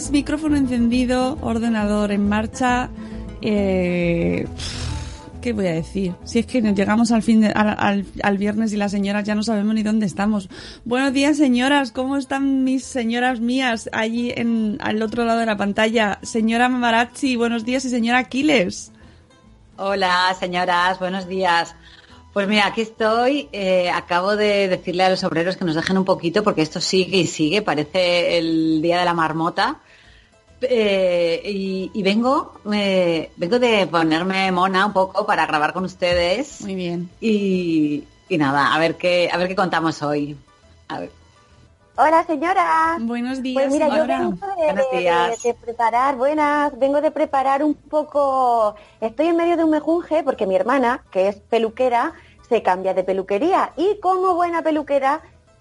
Pues micrófono encendido, ordenador en marcha. Eh, ¿Qué voy a decir? Si es que nos llegamos al fin de- al, al- al viernes y las señoras ya no sabemos ni dónde estamos. Buenos días, señoras. ¿Cómo están mis señoras mías allí en al otro lado de la pantalla? Señora Mamarazzi, buenos días y señora Aquiles. Hola, señoras, buenos días. Pues mira, aquí estoy. eh, acabo de decirle a los obreros que nos dejen un poquito porque esto sigue y sigue, parece el día de la marmota. Eh, y, y vengo, eh, vengo de ponerme mona un poco para grabar con ustedes. Muy bien. Y, y nada, a ver qué, a ver qué contamos hoy. A ver. Hola, señora. Buenos días, Pues mira, yo señora. vengo de- días. de- de preparar, buenas, vengo de preparar un poco, estoy en medio de un mejunje porque mi hermana, que es peluquera, se cambia de peluquería y como buena peluquera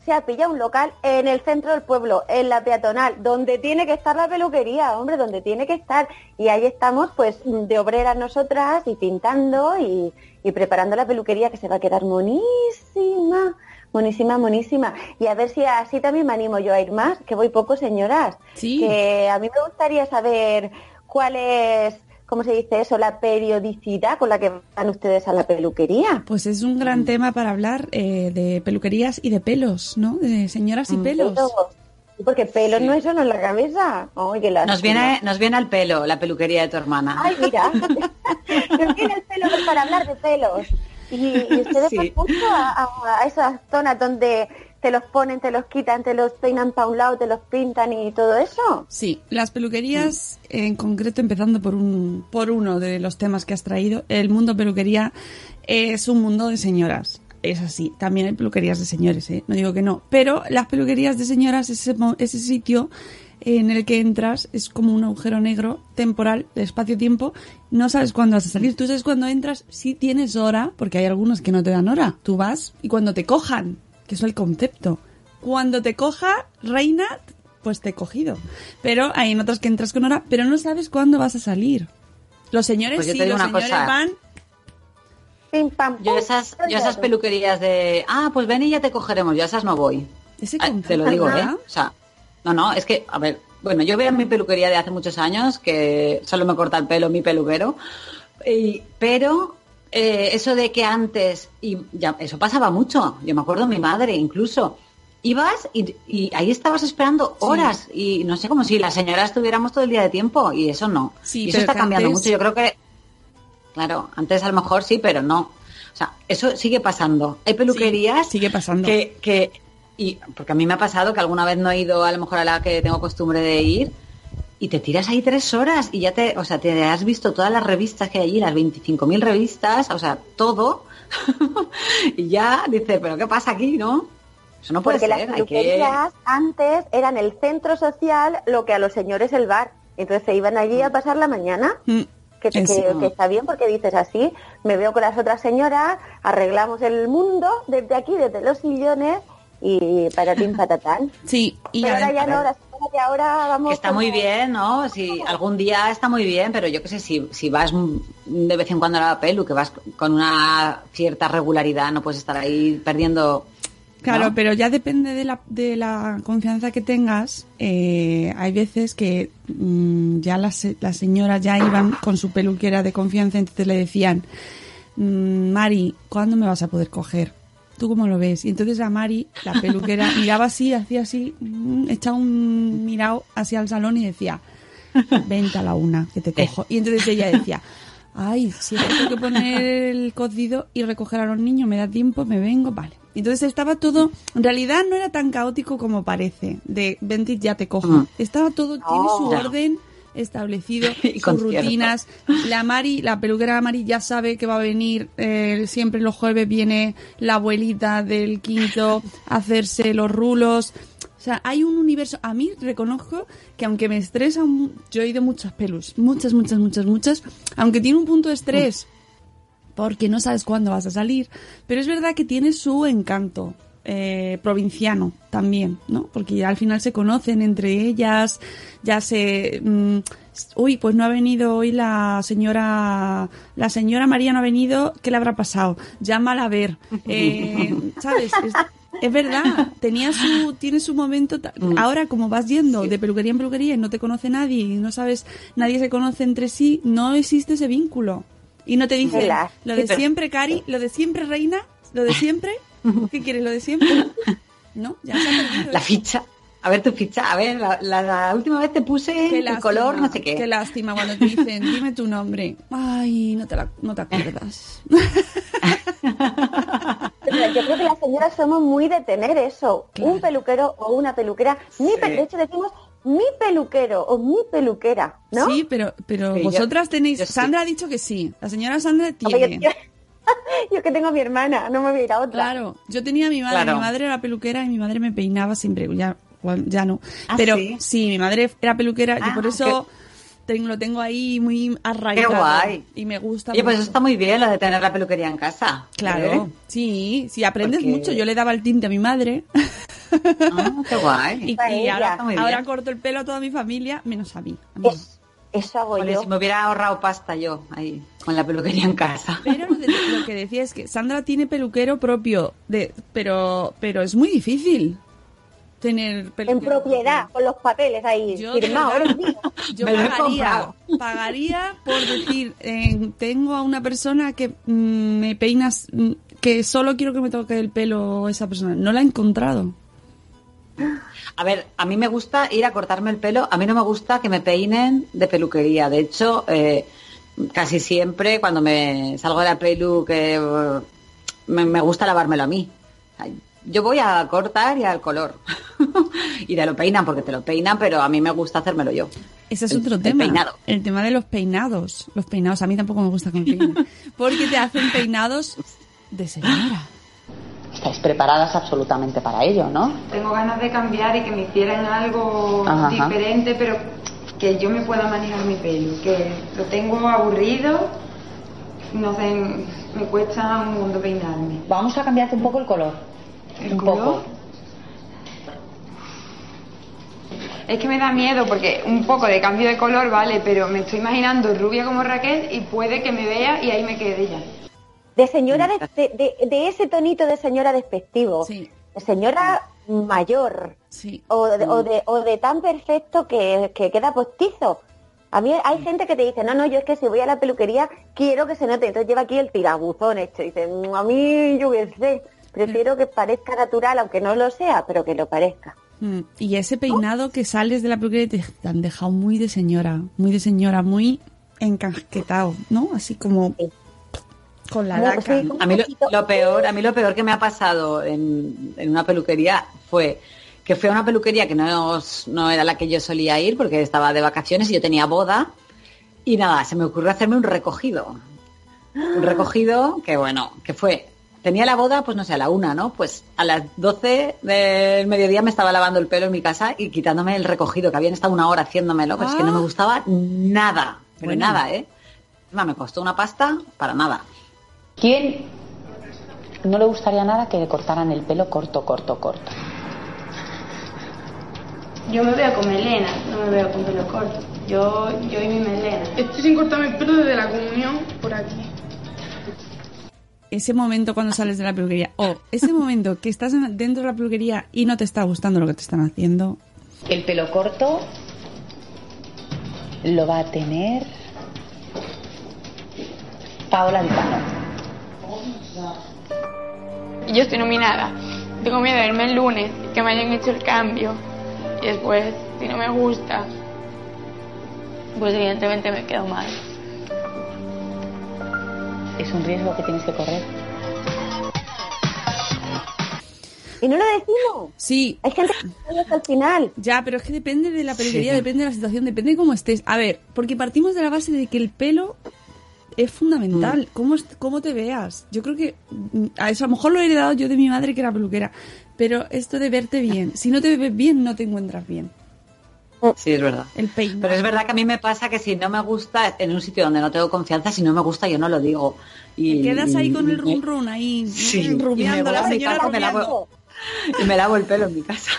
se ha pillado un local en el centro del pueblo, en la peatonal, donde tiene que estar la peluquería, hombre, donde tiene que estar. Y ahí estamos, pues, de obreras nosotras y pintando y, y preparando la peluquería que se va a quedar monísima, monísima, monísima. Y a ver si así también me animo yo a ir más, que voy poco, señoras. Sí. Que a mí me gustaría saber cuál es, ¿cómo se dice eso? La periodicidad con la que van ustedes a la peluquería. Pues es un gran tema para hablar eh, de peluquerías y de pelos, ¿no? De señoras y pelos. Pelos. Porque pelo no es solo en la cabeza. Nos viene, nos viene al pelo la peluquería de tu hermana. Ay, mira. Nos viene el pelo para hablar de pelos. Y, y ustedes Sí. van mucho a, esas zonas donde te los ponen, te los quitan, te los peinan para un lado, te los pintan y todo eso. Sí, las peluquerías, en concreto, empezando por un, por uno de los temas que has traído, el mundo peluquería es un mundo de señoras. Es así. También hay peluquerías de señores, ¿eh? No digo que no. Pero las peluquerías de señoras, ese, mo- ese sitio en el que entras es como un agujero negro temporal, de espacio-tiempo. No sabes cuándo vas a salir. Tú sabes cuándo entras, si tienes hora, porque hay algunos que no te dan hora. Tú vas y cuando te cojan, que es el concepto. Cuando te coja, reina, pues te he cogido. Pero hay en otras que entras con hora, pero no sabes cuándo vas a salir. Los señores Pues sí, los una señores cosa. van. Pim, pam, Yo pum, esas, yo olvidado. esas peluquerías de, ah, pues ven y ya te cogeremos, yo a esas no voy. Ese Ah, te lo concepto, digo, ¿eh? ¿verdad? O sea, no, no, es que, a ver, bueno, yo veo mi peluquería de hace muchos años, que solo me corta el pelo mi peluquero, y- pero eh, eso de que antes, y ya, eso pasaba mucho, yo me acuerdo mi madre incluso, ibas y, y ahí estabas esperando horas, y no sé, como si las señoras tuviéramos todo el día de tiempo, y eso no. Sí, y eso está cambiando antes- mucho, yo creo que Claro, antes a lo mejor sí, pero no. O sea, eso sigue pasando. Hay peluquerías Sí, sigue pasando. que, que y porque a mí me ha pasado que alguna vez no he ido a lo mejor a la que tengo costumbre de ir y te tiras ahí tres horas y ya te, o sea, te has visto todas las revistas que hay allí, las 25.000 revistas, o sea, todo. y ya dices, pero ¿qué pasa aquí, no? Eso no puede Porque las ser, que... peluquerías antes eran el centro social lo que a los señores el bar. Entonces se iban allí a pasar la mañana. Mm, Que, que- que está bien porque dices así, me veo con las otras señoras, arreglamos el mundo desde aquí, desde los sillones y patatín patatán. Sí, y Pero ahora ya no, las de ahora vamos Que está muy bien, ¿no? Si algún día está muy bien, pero yo qué sé, si, si vas de vez en cuando a la pelu, que vas con una cierta regularidad, no puedes estar ahí perdiendo. Claro, ¿no? pero ya depende de la, de la confianza que tengas. Eh, hay veces que mm, ya las, las señoras ya iban con su peluquera de confianza, entonces le decían, mm, Mari, ¿cuándo me vas a poder coger? ¿Tú cómo lo ves? Y entonces a Mari, la peluquera, miraba así, hacía así, mm, echaba un mirado hacia el salón y decía, vente a la una, que te cojo. Y entonces ella decía, ay, si tengo que poner el cocido y recoger a los niños, me da tiempo, me vengo, vale. Entonces estaba todo, en realidad no era tan caótico como parece, de vente ya te cojo. Mm. Estaba todo, tiene su orden establecido, Y sus rutinas. La Mari, la peluquera Mari ya sabe que va a venir, eh, siempre los jueves viene la abuelita del quinto a hacerse los rulos. O sea, hay un universo. A mí reconozco que aunque me estresa, yo he ido muchas pelus, muchas, muchas, muchas, muchas, aunque tiene un punto de estrés, porque no sabes cuándo vas a salir, pero es verdad que tiene su encanto eh, provinciano también, ¿no? Porque ya al final se conocen entre ellas, ya se... mm, uy, pues no ha venido hoy la señora... La señora María no ha venido, ¿qué le habrá pasado? Llámala a ver. Eh, ¿Sabes? Es, es verdad, tenía su, tiene su momento. ta- Ahora, como vas yendo de peluquería en peluquería y no te conoce nadie y no sabes, nadie se conoce entre sí, no existe ese vínculo. Y no te Relax. lo de siempre, Cari, lo de siempre, Reina, lo de siempre. ¿Qué quieres, lo de siempre? No, ya se ha perdido. La eso. ficha. A ver tu ficha. A ver, la, la- la última vez te puse Qué el lástima, color, no sé qué. Qué lástima cuando te dicen, dime tu nombre. Ay, no te, la- no te acuerdas. Pero yo creo que las señoras somos muy de tener eso. Claro. Un peluquero o una peluquera. Mi pe- Sí. De hecho, decimos mi peluquero o mi peluquera, ¿no? Sí, pero, pero Sí, yo- vosotras tenéis. yo sí. Sandra ha dicho que sí. La señora Sandra tiene. yo, yo que tengo a mi hermana, no me voy a ir a otra. Claro, yo tenía a mi madre, Claro. mi madre era peluquera y mi madre me peinaba siempre, ya, ya no. ¿Ah, Pero sí? mi madre era peluquera y Ah, por eso tengo, lo tengo ahí muy arraigado. Qué guay. Y me gusta Oye, pues eso está muy bien, lo de tener la peluquería en casa. Claro, ¿Eh? sí, sí, aprendes Porque- mucho. Yo le daba el tinte a mi madre Ah, qué guay. y, y ahora, corto el pelo a toda mi familia, menos a mí. a mí. Es- eso hago Joder, yo. si me hubiera ahorrado pasta yo ahí, con la peluquería en casa. Pero lo, de- lo que decía es que Sandra tiene peluquero propio, de, pero, pero es muy difícil tener En peluquero propiedad, propio. con los papeles ahí Yo, firmados. Yo Me pagaría, pagaría por decir, eh, tengo a una persona que mm, me peinas, mm, que solo quiero que me toque el pelo esa persona. No la he encontrado. A ver, a mí me gusta ir a cortarme el pelo, a mí no me gusta que me peinen de peluquería. De hecho, eh, casi siempre cuando me salgo de la pelu que eh, me, me gusta lavármelo a mí. Yo voy a cortar y al color. y te lo peinan porque te lo peinan, pero a mí me gusta hacérmelo yo. Ese es El- otro el tema. peinado. El tema de los peinados. Los peinados, a mí tampoco me gusta que me peinen. Porque te hacen peinados de señora. Estáis preparadas absolutamente para ello, ¿no? Tengo ganas de cambiar y que me hicieran algo Ajá. diferente, pero que yo me pueda manejar mi pelo, que lo tengo aburrido, no sé, me cuesta un mundo peinarme. Vamos a cambiarte un poco el color. ¿El un color? poco. Es que me da miedo porque un poco de cambio de color, vale, pero me estoy imaginando rubia como Raquel y puede que me vea y ahí me quede ya. De señora, de, de- ese tonito de señora despectivo. Sí, De señora mayor. sí. O de, o de, o de tan perfecto que, que queda postizo. A mí hay gente que te dice, no, no, yo es que si voy a la peluquería quiero que se note. Entonces lleva aquí el tirabuzón hecho. Y dice, "Mm, a mí yo qué sé, prefiero que parezca natural, aunque no lo sea, pero que lo parezca. Mm, Y ese peinado que sales de la peluquería te han dejado muy de señora, muy de señora, muy encasquetado, ¿no? Así como con la laca. sí, A mí lo, peor, a mí lo peor que me ha pasado en, en una peluquería fue que fui a una peluquería que no, os- no era la que yo solía ir porque estaba de vacaciones y yo tenía boda y nada, se me ocurrió hacerme un recogido. Un recogido que bueno, que fue, tenía la boda pues no sé, a la una, ¿no? Pues a las 12 del mediodía me estaba lavando el pelo en mi casa y quitándome el recogido, que habían estado una hora haciéndomelo, pero es que no me gustaba nada, pero Bueno. nada, ¿eh? Encima Me costó una pasta para nada. ¿Quién no le gustaría nada que le cortaran el pelo corto, corto, corto? Yo me veo con melena, no me veo con pelo corto. Yo, yo y mi melena. Estoy sin cortarme el pelo desde la comunión por aquí. Ese momento cuando sales de la peluquería, o ese momento que estás en- dentro de la peluquería y no te está gustando lo que te están haciendo. El pelo corto lo va a tener Paola Ditano. Y yo estoy nominada. Tengo miedo de irme el lunes que me hayan hecho el cambio. Y después, si no me gusta, pues evidentemente me quedo mal. Es un riesgo que tienes que correr. Y no lo decimos. Sí. Hay gente que hasta el final. Ya, pero es que depende de la peluquería, Sí. depende de la situación, depende de cómo estés. A ver, porque partimos de la base de que el pelo es fundamental, cómo, est- cómo te veas. Yo creo que mm, a eso a lo mejor lo he heredado yo de mi madre que era peluquera, pero esto de verte bien, si no te ves bien no te encuentras bien. Sí, es verdad. El peinado. Pero es verdad que a mí me pasa que si no me gusta en un sitio donde no tengo confianza, si no me gusta yo no lo digo. Y, Te quedas ahí con el run run ahí Sí, rumiando la señora casa, me lavo- y me lavo el pelo en mi casa.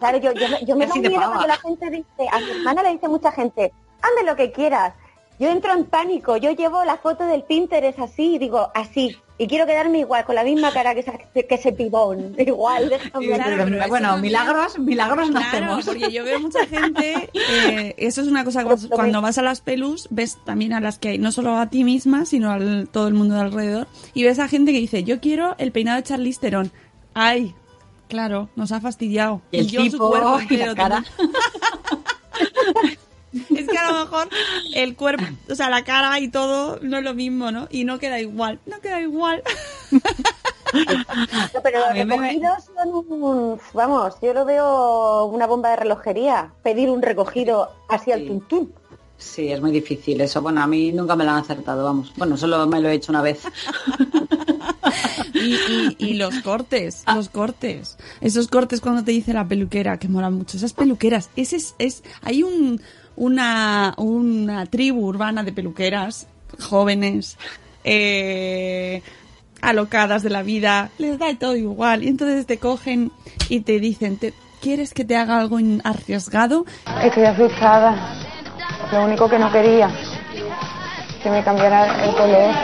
Claro, yo, yo, me- yo me da miedo cuando la gente dice, a mi hermana le dice mucha gente, ande lo que quieras. Yo entro en pánico, yo llevo la foto del Pinterest así, y digo, así. Y quiero quedarme igual, con la misma cara que, esa- que ese pibón. Igual, déjame. Claro, pero eso bueno, milagros, milagros no Claro, hacemos. porque yo veo mucha gente, eh, eso es una cosa, cuando, cuando vas a las pelus, ves también a las que hay, no solo a ti misma, sino a todo el mundo de alrededor, y ves a gente que dice, yo quiero el peinado de Charlize Theron. Ay, claro, nos ha fastidiado. Y el yo su tipo cuerpo y la cara. Que a lo mejor el cuerpo, o sea, la cara y todo no es lo mismo, ¿no? Y no queda igual, no queda igual. No, pero los mí me- recogidos son un... Vamos, yo lo veo una bomba de relojería. Pedir un recogido así al tuntún. Sí, es muy difícil eso. Bueno, a mí nunca me lo han acertado, vamos. Bueno, solo me lo he hecho una vez. Y, y- y los cortes, los cortes. Esos cortes cuando te dice la peluquera, que molan mucho. Esas peluqueras, ese es, es hay un, una, una tribu urbana de peluqueras jóvenes, eh, alocadas de la vida, les da todo igual. Y entonces te cogen y te dicen, ¿te, ¿quieres que te haga algo arriesgado? Estoy asustada. Lo único que no quería, que me cambiara el color.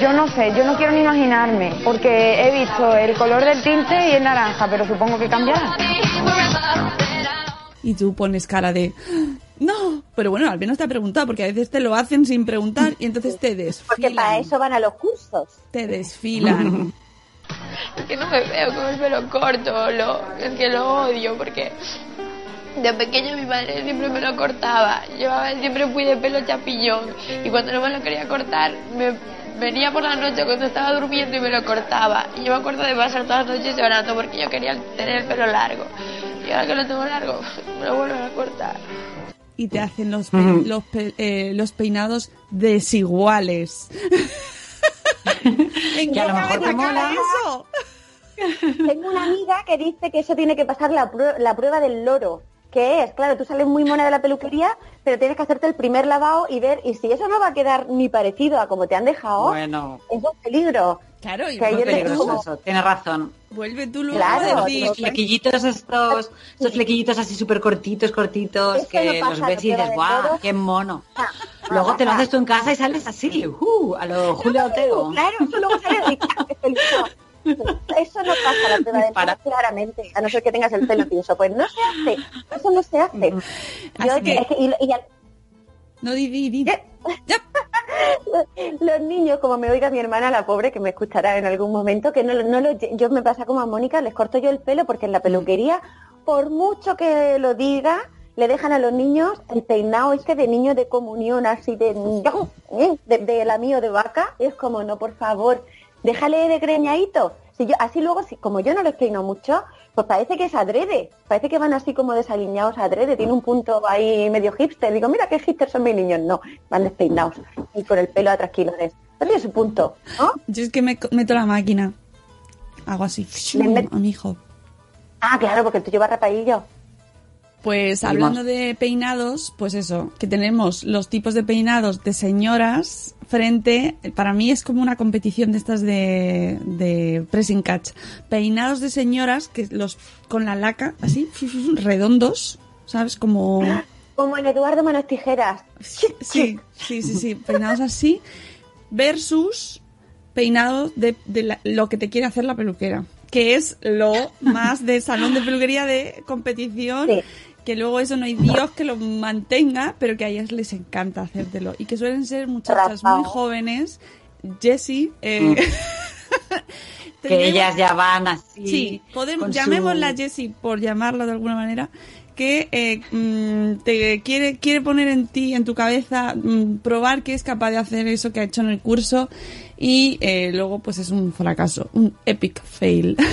Yo no sé, yo no quiero ni imaginarme, porque he visto el color del tinte y es naranja, pero supongo que cambiará. Y tú pones cara de, no, pero bueno, al menos te ha preguntado, porque a veces te lo hacen sin preguntar y entonces te desfilan. Porque para eso van a los cursos. Te desfilan. Es que no me veo con el pelo corto, lo, es que lo odio porque de pequeño mi madre siempre me lo cortaba. Yo siempre fui de pelo chapillón y cuando no me lo quería cortar me venía por la noche cuando estaba durmiendo y me lo cortaba. Y yo me acuerdo de pasar todas las noches llorando porque yo quería tener el pelo largo. Y ahora que lo tengo largo, me lo vuelven a cortar. Y te hacen los, pe- los, pe- eh, los peinados desiguales. ¿En Que a lo mejor te mola. eso? Tengo una amiga que dice que eso tiene que pasar la, prue- la prueba del loro. Que es, claro, tú sales muy mona de la peluquería, pero tienes que hacerte el primer lavado y ver, y si eso no va a quedar ni parecido a como te han dejado, Bueno, es un peligro. Claro, y muy peligroso digo- eso. Tienes razón. vuelve tú luego Claro, a decir, Los flequillitos estos, esos flequillos así súper cortitos, cortitos, Eso que no los ves y dices, ¡guau, loro". qué mono! Ah, Luego ah, te lo haces tú en casa y sales así, ¡uh! a lo Julio Otero. Claro, eso luego sale de qué feliz. Eso no pasa la prueba del Para. claramente, a no ser que tengas el pelo tieso. Pues no se hace, eso no se hace. Yo, Así que- es que- y- y al- no, di, di, di. ¿Qué? Ya. los niños, como me oiga mi hermana, la pobre, que me escuchará en algún momento, que no, no lo, yo me pasa como a Mónica, les corto yo el pelo porque en la peluquería, por mucho que lo diga, le dejan a los niños el peinado este de niño de comunión, así de, de, de la mío de vaca, y es como, no, por favor, déjale de greñadito. Si yo, así luego, si, como yo no les peino mucho, pues parece que es adrede, parece que van así como desaliñados adrede, tiene un punto ahí medio hipster, digo, mira qué hipster son mis niños, no, van despeinados y con el pelo a trasquilones. No tiene su punto, ¿no? Yo es que me meto la máquina. Hago así, a mi hijo. Ah, claro, porque tú llevas rapadillo. Pues hablando de peinados, pues eso, que tenemos los tipos de peinados de señoras frente, para mí es como una competición de estas de, de pressing catch. Peinados de señoras que los con la laca así redondos, ¿sabes? Como Como en Eduardo Manos Tijeras. sí, sí, sí, sí, peinados así versus peinados de, de la- lo que te quiere hacer la peluquera, que es lo más de salón de peluquería de competición, Sí. Que luego eso no hay Dios que lo mantenga, pero que a ellas les encanta hacértelo y que suelen ser muchachas muy jóvenes. Jessie, eh, Que Tendremos- ellas ya van así. Sí, podemos, con su- llamémosla Jessie, por llamarla de alguna manera, que eh, mm, te quiere, quiere poner en ti, en tu cabeza, mm, probar que es capaz de hacer eso que ha hecho en el curso y eh, luego pues es un fracaso, un epic fail.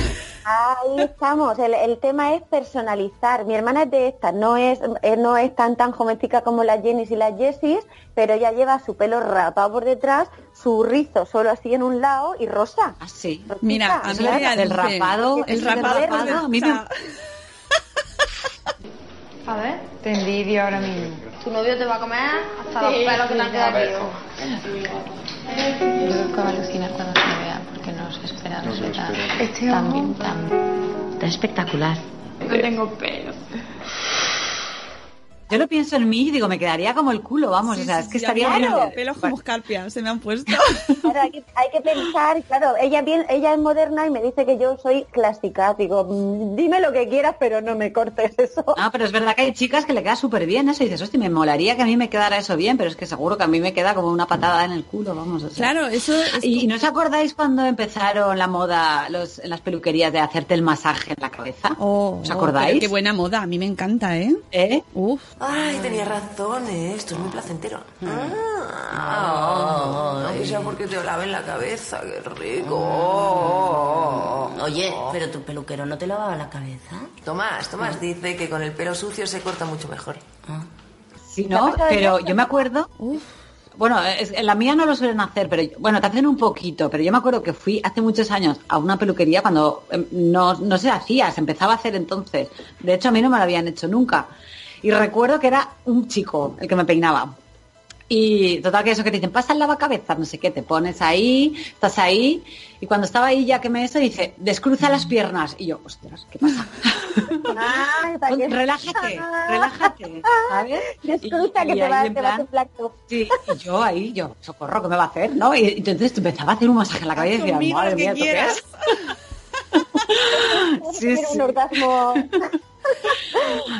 Ahí estamos. El, el tema es personalizar. Mi hermana es de estas, no es, eh, no es tan tan jovencita como las Jennys y las Jessies, pero ella lleva su pelo rapado por detrás, su rizo solo así en un lado y rosa. Así. Mira, a mí Claro, ella del dice- rapado, el del rapado, rapado, a ver, te envidio ahora mismo. Tu novio te va a comer hasta los pelos que te han quedado. Yo creo que va a alucinar cuando se vea, porque no. Este tan, tan espectacular. No tengo pelo. Yo lo pienso en mí y digo, me quedaría como el culo, vamos, o sea, es que estaría veo pelos como escarpia, se me han puesto. Hay que, hay que pensar, claro, ella bien, ella es moderna y me dice que yo soy clásica. Digo, mm, dime lo que quieras, pero no me cortes eso. No, pero es verdad que hay chicas que le queda súper bien eso y dices, hostia, me molaría que a mí me quedara eso bien, pero es que seguro que a mí me queda como una patada en el culo, vamos. o sea. Claro, eso es ¿Y, no os acordáis cuando empezaron la moda los, en las peluquerías de hacerte el masaje en la cabeza? Oh, ¿Os acordáis? qué buena moda, a mí me encanta, ¿eh? ¿Eh? Uf. Ay, tenía razón, ¿eh? esto es muy placentero. Ah, aunque sea porque te laven la cabeza, qué rico. Oye, pero tu peluquero no te lavaba la cabeza. Tomás, Tomás dice que con el pelo sucio se corta mucho mejor. Sí, no, pero yo me acuerdo. Bueno, es- en la mía no lo suelen hacer, pero bueno, te hacen un poquito, pero yo me acuerdo que fui hace muchos años a una peluquería cuando em, no, no se hacía, se empezaba a hacer entonces. De hecho, a mí no me lo habían hecho nunca. Y recuerdo que era un chico el que me peinaba. Y total que eso que te dicen, pasa el lavacabezas, no sé qué, te pones ahí, estás ahí, y cuando estaba ahí ya que me eso, dice, descruza las piernas. Y yo, ostras, ¿qué pasa? Relájate, relájate, Y- que y te va, a hacer plato. Sí, y yo ahí, yo, socorro, ¿qué me va a hacer? ¿No? Y entonces empezaba a hacer un masaje en la cabeza y decía, madre mía, ¿esto qué quieras". es? Sí, Quiero sí. un orgasmo.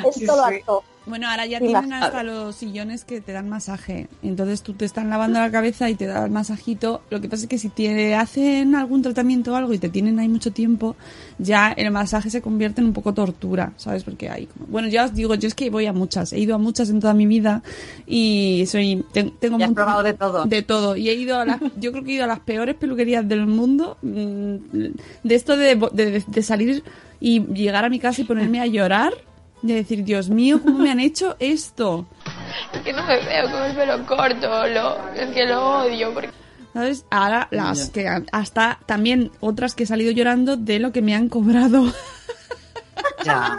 es Sí, todo sí. acto. Bueno, ahora ya tienen hasta los sillones que te dan masaje. Entonces tú te están lavando la cabeza y te dan el masajito. Lo que pasa es que si te hacen algún tratamiento o algo y te tienen ahí mucho tiempo, ya el masaje se convierte en un poco tortura, ¿sabes? Porque hay como... Bueno, ya os digo, yo es que voy a muchas. He ido a muchas en toda mi vida y soy... te- Tengo Ya has mucho- probado de todo. De todo. Y he ido a las... Yo creo que he ido a las peores peluquerías del mundo. mm, De esto de, de- de salir y llegar a mi casa y ponerme a llorar. De decir, Dios mío, ¿cómo me han hecho esto? Es que no me veo con el pelo corto, lo, es que lo odio. Porque... ¿Sabes? Ahora las que han- hasta también otras que he salido llorando de lo que me han cobrado. Ya.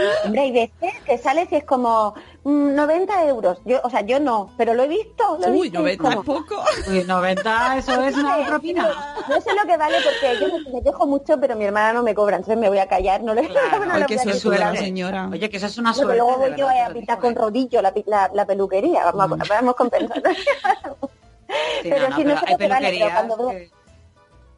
Es. Hombre, hay veces que sales y es como mm, 90 euros. Yo, o sea, yo no, pero lo he visto. Lo he Uy, visto, 90 es como- poco. Uy, 90, eso es una propina. No sé lo que vale porque yo me, quejo mucho, pero mi hermana no me cobra, entonces me voy a callar. No le Claro, no Ay, le qué voy a suerte decir de la nada. señora. Oye, que eso es una suerte. luego voy yo a pintar con ¿eh? rodillo la, la, la peluquería. Vamos, a- vamos compensando. Sí, pero no, no, sí, no pero hay que vale, pero peluquerías cuando que-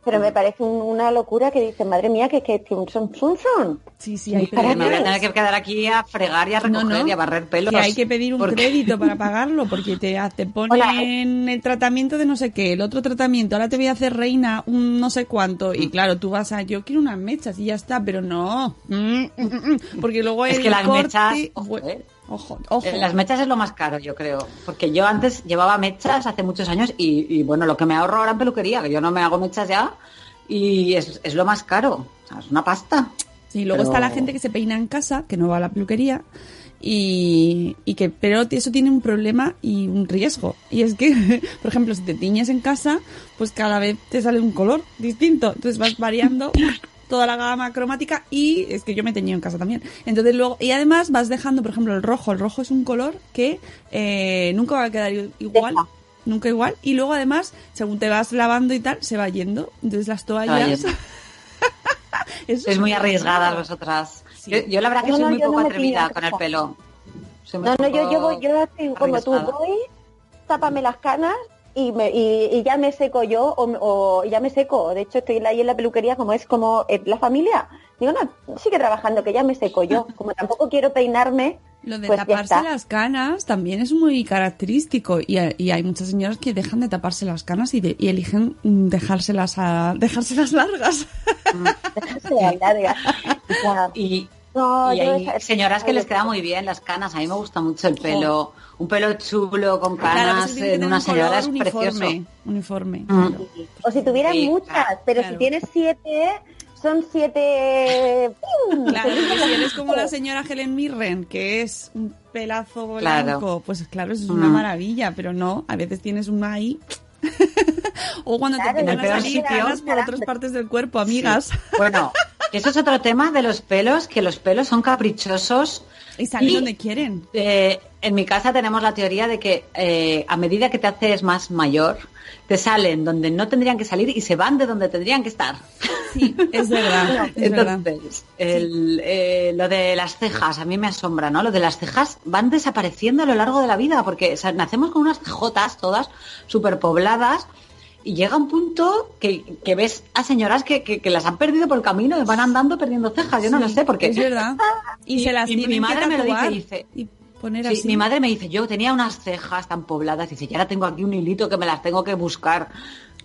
Pero me parece un- una locura que dice, madre mía, que que que un son son son. Sí, sí, hay Pero me voy a tener que quedar aquí a fregar y a recoger no, y a barrer pelos. que hay que pedir un porque- crédito para pagarlo porque te, te ponen el tratamiento de no sé qué, el otro tratamiento, ahora te voy a hacer reina un no sé cuánto Mm. y claro, tú vas a, yo quiero unas mechas y ya está, pero no, Mm, mm, mm, mm, porque luego Es el que las corte- mechas, ojo, eh. Ojo, ojo. Eh, Las mechas es lo más caro, yo creo. Porque yo antes llevaba mechas hace muchos años y, y, bueno, lo que me ahorro ahora en peluquería, que yo no me hago mechas ya, y es, es lo más caro. O sea, es una pasta. Sí, luego Pero- está la gente que se peina en casa, que no va a la peluquería, y, y que, pero eso tiene un problema y un riesgo. Y es que, por ejemplo, si te tiñes en casa, pues cada vez te sale un color distinto. Entonces vas variando toda la gama cromática y es que yo me he teñido en casa también. Entonces luego, y además vas dejando, por ejemplo, el rojo. El rojo es un color que eh, nunca va a quedar igual. Deja. Nunca igual. Y luego además, según te vas lavando y tal, se va yendo. Entonces las toallas... Sois muy raro. vosotras. Sí. Yo, yo la verdad que No, soy no, muy poco no atrevida con el pelo. Soy No, no, yo, voy, yo como tú arriesgada. voy, tápame las canas y, me, y, y ya me seco yo o, o ya me seco. De hecho, estoy ahí en la peluquería como es como eh, la familia. Digo, no, sigue trabajando, que ya me seco yo. Como tampoco quiero peinarme, Lo de Pues taparse las canas también es muy característico y, y hay muchas señoras que dejan de taparse las canas y, de- y eligen mm, dejárselas, a, dejárselas largas. Alarga. O sea, Y, no, y hay esa- señoras que les queda muy bien las canas. A mí me gusta mucho el pelo. Un pelo chulo con canas pues que en una un señora es uniforme. precioso. Uniforme. Mm. claro. O si tuvieras Sí, muchas, pero si tienes siete, son siete... ¡pum! Claro, si eres como la señora Helen Mirren, que es un pelazo Claro. blanco, pues claro, eso es una Mm. maravilla, pero no, a veces tienes una ahí. o cuando Claro, te en el empiezan a peor salir sitio. canas por otras partes del cuerpo, amigas. Bueno, eso es otro tema de los pelos, que los pelos son caprichosos. Y salen donde quieren. Eh, en mi casa tenemos la teoría de que eh, a medida que te haces más mayor, te salen donde no tendrían que salir y se van de donde tendrían que estar. Sí, es verdad. es verdad. Entonces, el, eh, lo de las cejas, a mí me asombra, ¿no? Lo de las cejas van desapareciendo a lo largo de la vida, porque o sea, nacemos con unas cejotas todas súper pobladas y llega un punto que, que ves a señoras que, que- que las han perdido por el camino y van andando perdiendo cejas. Yo no lo sé, porque Es verdad. Y, Y- se las y mi madre me lo dice, y poner Sí, así. mi madre me dice, yo tenía unas cejas tan pobladas, dice, ya ahora tengo aquí un hilito que me las tengo que buscar.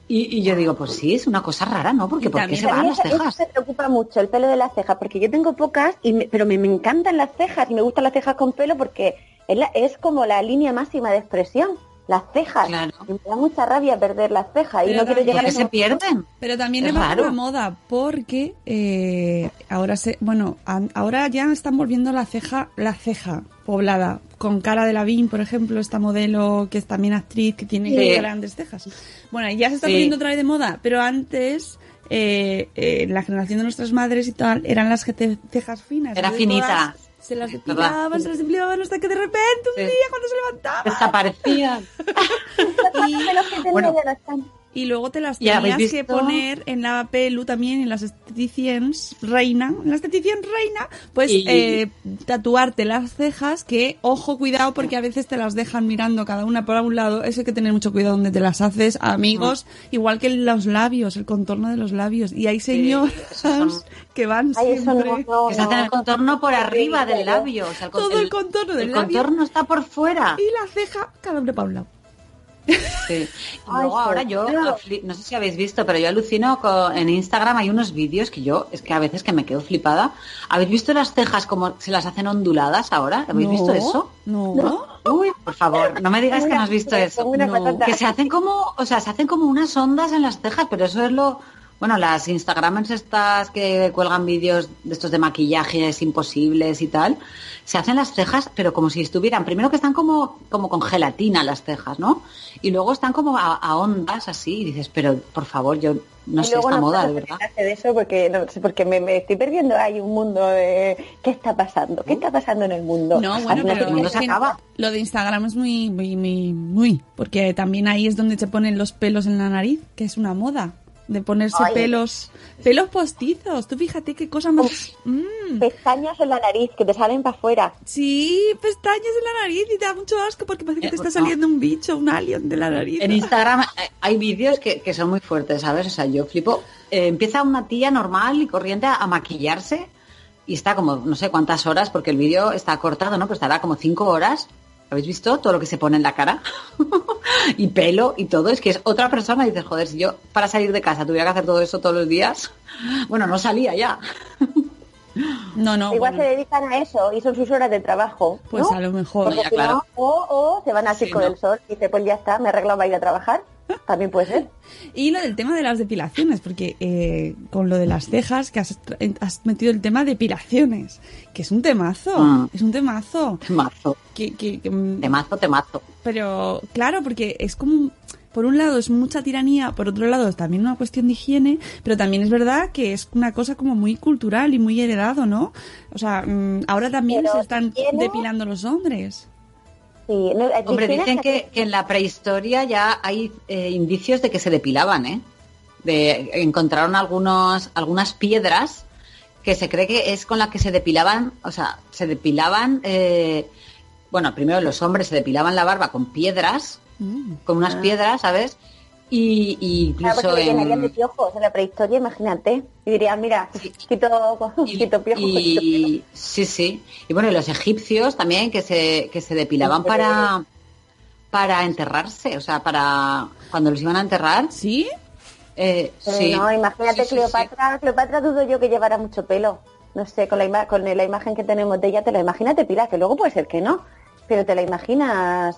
Y, y yo digo, pues sí, es una cosa rara, ¿no? Porque Y ¿por qué se van las eso- eso cejas? me preocupa mucho, el pelo de las cejas, porque yo tengo pocas, y me- pero me, me encantan las cejas y me gustan las cejas con pelo porque es, la- es como la línea máxima de expresión, las cejas. Claro. Y me da mucha rabia perder las cejas y no quiero llegar ¿Por a se pierden? Pero también Es le va por raro. la moda, porque eh, ahora se, bueno, an- ahora ya están volviendo la ceja, la ceja poblada, con cara de Lavín, por ejemplo, esta modelo que es también actriz, que tiene Sí. grandes cejas. Bueno, y ya se está Sí. poniendo otra vez de moda, pero antes, eh, eh, la generación de nuestras madres y tal, eran las cejas finas. Era finita. todas Se las ¿Verdad? depilaban, se las depilaban hasta que de repente un Sí. día cuando se levantaban Desaparecían. Tenía Bueno. Y luego te las ¿Y habéis tenías que poner en la pelu también, en las esteticiones reina, en la estetición reina, pues Y- eh, tatuarte las cejas, que ojo, cuidado, porque a veces te las dejan mirando cada una por un lado, eso hay que tener mucho cuidado donde te las haces, amigos, igual que los labios, el contorno de los labios, y hay señoras son- que van Ay, eso no, siempre... no, Que se hacen el no. contorno por arriba del labio. O sea, el, Todo el contorno del el labio. contorno está por fuera. Y la ceja, cada una para un lado. Sí. Ay, luego ahora yo, no sé si habéis visto, pero yo alucino con, en Instagram hay unos vídeos que yo, es que a veces que me quedo flipada. ¿Habéis visto las cejas como se las hacen onduladas ahora? ¿Habéis No, visto eso? No. Uy, por favor, no me digas que no has visto eso. No. Que se hacen como, o sea, se hacen como unas ondas en las cejas, pero eso es lo, bueno, las Instagramers estas que cuelgan vídeos de estos de maquillajes imposibles y tal, se hacen las cejas, pero como si estuvieran, primero que están como, como con gelatina las cejas, ¿no? Y luego están como a, a ondas así, y dices, pero por favor, yo no Y sé esta no moda, de verdad. de eso porque no sé, porque me, me estoy perdiendo hay un mundo de qué está pasando qué está pasando en el mundo No, bueno, pero el mundo se acaba. lo de Instagram es muy, muy, muy, muy, porque también ahí es donde se ponen los pelos en la nariz, que es una moda, de ponerse Ay. pelos, pelos postizos. Tú fíjate qué cosa más... Mm. pestañas en la nariz que te salen para afuera Sí, pestañas en la nariz y te da mucho asco porque parece que Eh, te está no. saliendo un bicho, un alien de la nariz. En Instagram eh, hay vídeos que, que son muy fuertes, ¿sabes? O sea, yo flipo. Eh, empieza una tía normal y corriente a, a maquillarse y está como no sé cuántas horas, porque el vídeo está cortado, ¿no? Pero estará como cinco horas. ¿Habéis visto todo lo que se pone en la cara? y pelo y todo. Es que es otra persona y dices, joder, si yo para salir de casa tuviera que hacer todo eso todos los días, bueno, no salía ya. No, no, igual bueno, se dedican a eso y son sus horas de trabajo pues ¿no? a lo mejor. Porque Ya, si claro. no, o, o se van al Sí, circo ¿no? del sol y dice pues ya está me he arreglado para ir a trabajar también puede ser Y lo del tema de las depilaciones, porque eh, con lo de las cejas, que has, tra- has metido el tema depilaciones, que es un temazo, Mm. es un temazo. Temazo, Que, que, que, mm, temazo, temazo. Pero claro, porque es como, por un lado es mucha tiranía, por otro lado es también una cuestión de higiene, pero también es verdad que es una cosa como muy cultural y muy heredado, ¿no? O sea, mm, ahora también Pero se están higiene- depilando los hombres. Sí, no, eh, Hombre, dicen que, que en la prehistoria ya hay eh, indicios de que se depilaban, ¿eh? De, encontraron algunos, algunas piedras que se cree que es con las que se depilaban, o sea, se depilaban, eh, bueno, primero los hombres se depilaban la barba con piedras, Mm. con unas piedras, ¿sabes? Y, y Claro, incluso porque de en, piojos en la prehistoria, imagínate. Y dirían, mira, quito, quito piojos. quito y sí, sí. Y bueno, y los egipcios también que se, que se depilaban para, para enterrarse, o sea, para cuando los iban a enterrar. ¿Sí? Eh, sí. no, imagínate Sí, sí, Cleopatra, Cleopatra dudo yo que llevara mucho pelo. No sé, con la, ima- con la imagen que tenemos de ella, te la imaginas depilada, que luego puede ser que no, pero te la imaginas.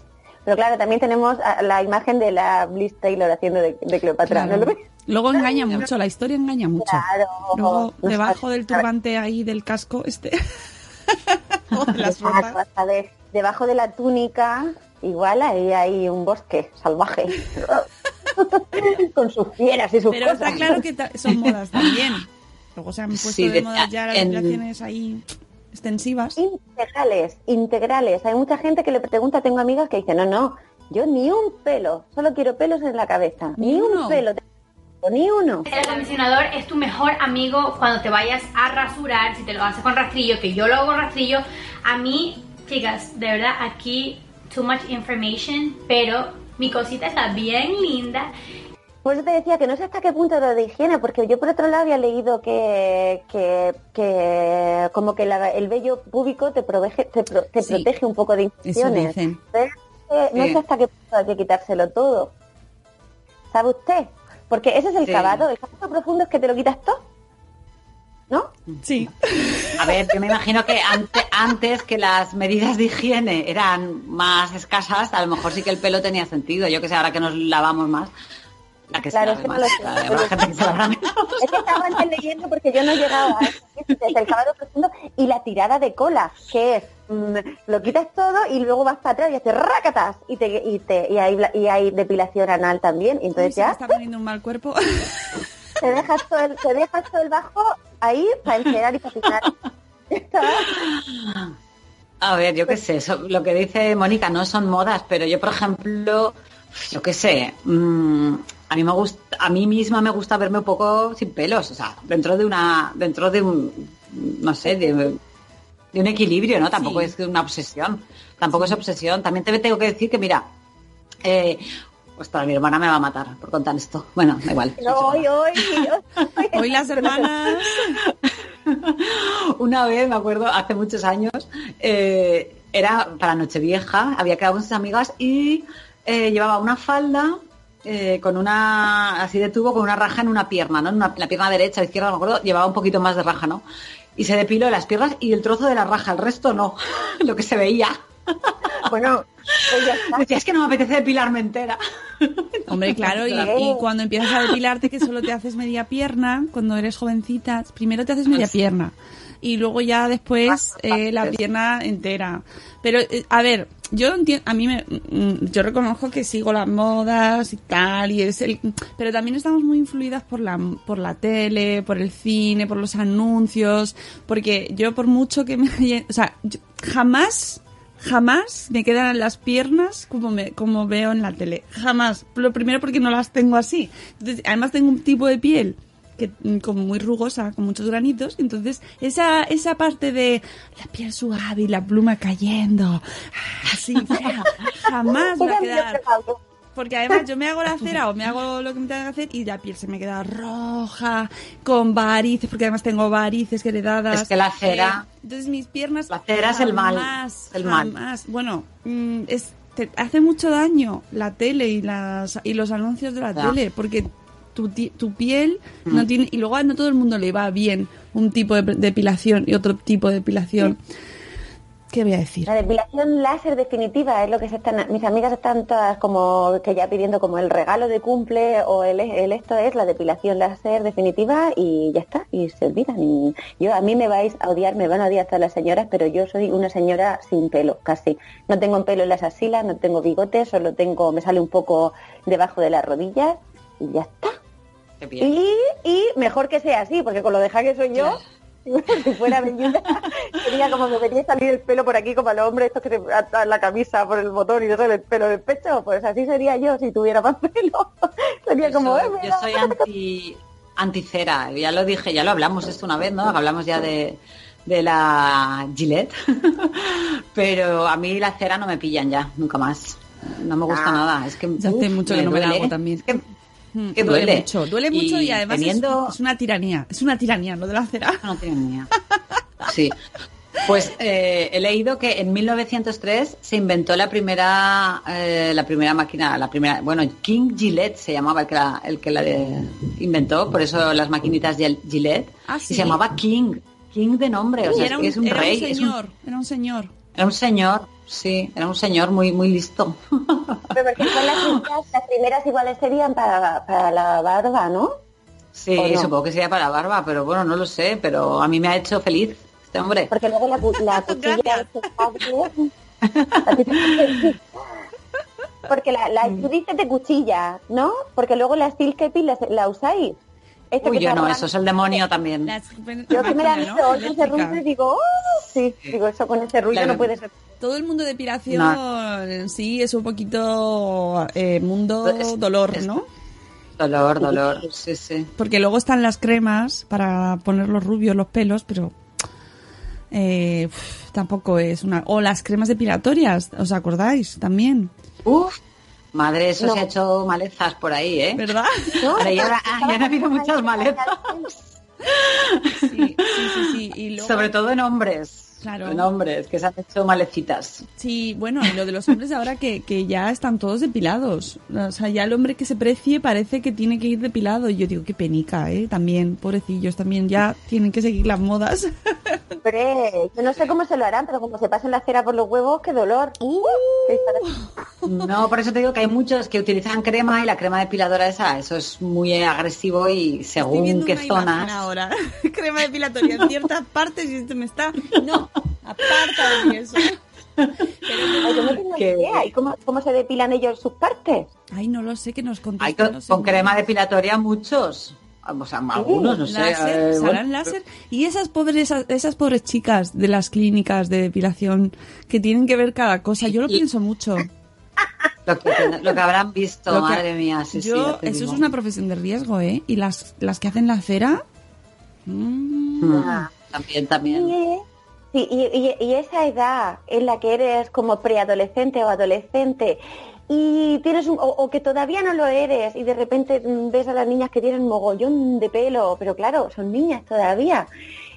Pero claro, también tenemos la imagen de la Bliss Taylor haciendo de, de Cleopatra. Claro. ¿no lo ves? Luego engaña mucho, la historia engaña mucho. Claro. Luego, debajo del turbante ahí del casco, este. o de las Exacto, ropas. hasta de- debajo de la túnica, igual ahí hay un bosque salvaje. con sus fieras y sus Pero cosas. está claro que son modas también. Luego se han puesto Sí, de, de- moda ya las en- ahí extensivas. Integrales, integrales. Hay mucha gente que le pregunta, tengo amigas que dicen, no, no, yo ni un pelo, solo quiero pelos en la cabeza. Ni, Ni un uno. pelo, ni uno. El acondicionador es tu mejor amigo cuando te vayas a rasurar, si te lo haces con rastrillo, que yo lo hago con rastrillo. A mí, chicas, de verdad, aquí too much information, pero mi cosita está bien linda. Por eso te decía que no sé hasta qué punto lo de higiene, porque yo por otro lado había leído que, que, que como que la- el vello púbico te, protege, te, pro- te Sí. protege un poco de infecciones. dicen. Entonces, eh, no Sí. sé hasta qué punto hay que quitárselo todo. ¿Sabe usted? Porque ese es el Sí. cavado. El cavado profundo es que te lo quitas todo. ¿No? Sí. A ver, yo me imagino que ante- antes que las medidas de higiene eran más escasas, a lo mejor sí que el pelo tenía sentido. Yo que sé, ahora que nos lavamos más, la que Claro, se es que no lo sé. que se. Es que estaba antes leyendo porque yo no he llegado a eso. Es el cavado profundo y la tirada de cola, que es mm, lo quitas todo y luego vas para atrás y haces rácatas y te y te y hay bla- y hay depilación anal también. Y Uy, entonces se me ya está poniendo un mal cuerpo. te dejas todo el, te dejas todo el bajo ahí para encerar y para picar. A ver, yo qué sé, eso- lo que dice Mónica no son modas, pero yo, por ejemplo, yo qué sé, mm, a mí me gusta, a mí misma me gusta verme un poco sin pelos, o sea, dentro de una, dentro de un, no sé, de, de un equilibrio, ¿no? Tampoco Sí. es una obsesión, tampoco es obsesión. También te tengo que decir que, mira, eh, ostras, mi hermana me va a matar por contar esto. Bueno, da igual. No, hoy, hoy, hoy, Hoy las hermanas. Una vez, me acuerdo, hace muchos años, eh, era para Nochevieja, había quedado con sus amigas y eh, llevaba una falda eh, con una, así de tubo, con una raja en una pierna, ¿no? En una- la pierna derecha o izquierda, no me acuerdo, llevaba un poquito más de raja, ¿no? Y se depiló las piernas y el trozo de la raja, el resto no, lo que se veía. Bueno, pues ya está. Decía, es que no me apetece depilarme entera. Hombre, claro, y, y cuando empiezas a depilarte, que solo te haces media pierna, cuando eres jovencita, primero te haces media pierna y luego ya después eh, la pierna entera. Pero, eh, a ver, yo entiendo, a mí me, mm, yo reconozco que sigo las modas y tal, y es el, pero también estamos muy influidas por la, por la tele, por el cine, por los anuncios, porque yo por mucho que me, o sea, jamás jamás me quedan las piernas como me como veo en la tele. Jamás. Lo primero porque no las tengo así. Además tengo un tipo de piel que mm, como muy rugosa con muchos granitos entonces esa esa parte de la piel suave y la pluma cayendo ah, así fea, jamás me va a quedar porque además yo me hago la cera o me hago lo que me tenga que hacer y la piel se me queda roja, con varices, porque además tengo varices heredadas. Es que la cera- Eh, entonces mis piernas... La cera es el mal, jamás, el mal. jamás. Bueno, mm, es, te hace mucho daño la tele y, las, y los anuncios de la Ya. tele, porque tu, piel Mm. no tiene... Y luego a no todo el mundo le va bien un tipo de depilación y otro tipo de depilación. ¿Qué voy a decir? La depilación láser definitiva es lo que se están, mis amigas están todas como que ya pidiendo como el regalo de cumple o el, el esto es la depilación láser definitiva y ya está, y se olvidan. Y yo, a mí me vais a odiar, me van a odiar todas las señoras, pero yo soy una señora sin pelo, casi. No tengo pelo en las axilas, no tengo bigotes, solo tengo, me sale un poco debajo de las rodillas y ya está. Qué bien. Y, y mejor que sea así, porque con lo deja que soy yo, si fuera velluda, sería como me vería salir el pelo por aquí, como a los hombres estos que se atan la camisa por el botón y no sale el pelo del pecho, pues así sería yo si tuviera más pelo. sería Yo como, soy- "Eh, yo soy pelo". anti anticera, ya lo dije, ya lo hablamos esto una vez, ¿no? Hablamos ya de, de la Gillette, pero a mí la cera no me pillan ya, nunca más. No me gusta Ah. nada, es que Ya hace mucho que no me la hago también. Es que Mm, Que duele. mucho, duele mucho y, además es- teniendo- es, una tiranía, es una tiranía, lo de la cera. Una tiranía. Sí. Pues eh, he leído que en 1903 se inventó la primera eh, la primera máquina, la primera, bueno, King Gillette se llamaba el que la, el que la de- inventó, por eso las maquinitas Gil- Gillette Ah, y ¿sí? se llamaba King, King de nombre, o sea, un, es un era rey, un es un- señor, era un señor. era un señor, sí, era un señor muy muy listo. Pero porque son las primeras, las primeras iguales serían para, para la barba, ¿no? Sí, ¿O no? supongo que sería para la barba, pero bueno, no lo sé, pero a mí me ha hecho feliz este hombre. Porque luego la, cu- la cuchilla Porque la, la, Mm. tú dices de cuchilla, ¿no? Porque luego la steel kepi la, la usáis. Esto Uy, yo no, eso es el demonio también. Yo que me la he visto ¿no? hoy ese y digo, ¡oh! Sí, digo, eso con ese ruido Claro. no puede ser. Todo el mundo de depilación sí es un poquito eh, mundo dolor, ¿no? Dolor, dolor, sí, sí. Porque luego están las cremas para poner los rubios, los pelos, pero eh, uf, tampoco es una... O las cremas depilatorias, ¿os acordáis? También. Uf, madre, eso No. se ha hecho malezas por ahí, ¿eh? ¿Verdad? Ahora ya, ah, ya han habido muchas malezas. Sí, sí, sí. Y luego- Sobre todo en hombres. Claro. En hombres, que se han hecho malecitas. Sí, bueno, y lo de los hombres ahora que, que ya están todos depilados. O sea, ya el hombre que se precie parece que tiene que ir depilado. Y yo digo, qué penica, ¿eh? También, pobrecillos, también ya tienen que seguir las modas. Hombre, yo no sé cómo se lo harán, pero como se pasen la cera por los huevos, qué dolor. Uh. No, por eso te digo que hay muchos que utilizan crema y la crema depiladora esa, eso es muy agresivo y Estoy según viendo qué una zonas. ahora. Crema depilatoria en ciertas partes y esto me está... No, aparta de eso. Ay, yo no tengo ni Que- idea. ¿Y cómo, cómo se depilan ellos sus partes? Ay, no lo sé, que nos Hay contestan con, con crema depilatoria muchos. O sea, algunos, no sé. láser, eh, ¿se bueno, láser? Y esas pobres, esas, pobres chicas de las clínicas de depilación que tienen que ver cada cosa, yo lo pienso mucho. Lo que, lo que habrán visto, Lo que- madre mía, sí, yo, eso digo. es una profesión de riesgo, ¿eh? Y las, las que hacen la cera... mm, Mm, También, también. Sí, y, y- y esa edad en la que eres como preadolescente o adolescente y tienes un, o, o que todavía no lo eres y de repente mm, ves a las niñas que tienen mogollón de pelo, pero claro, son niñas todavía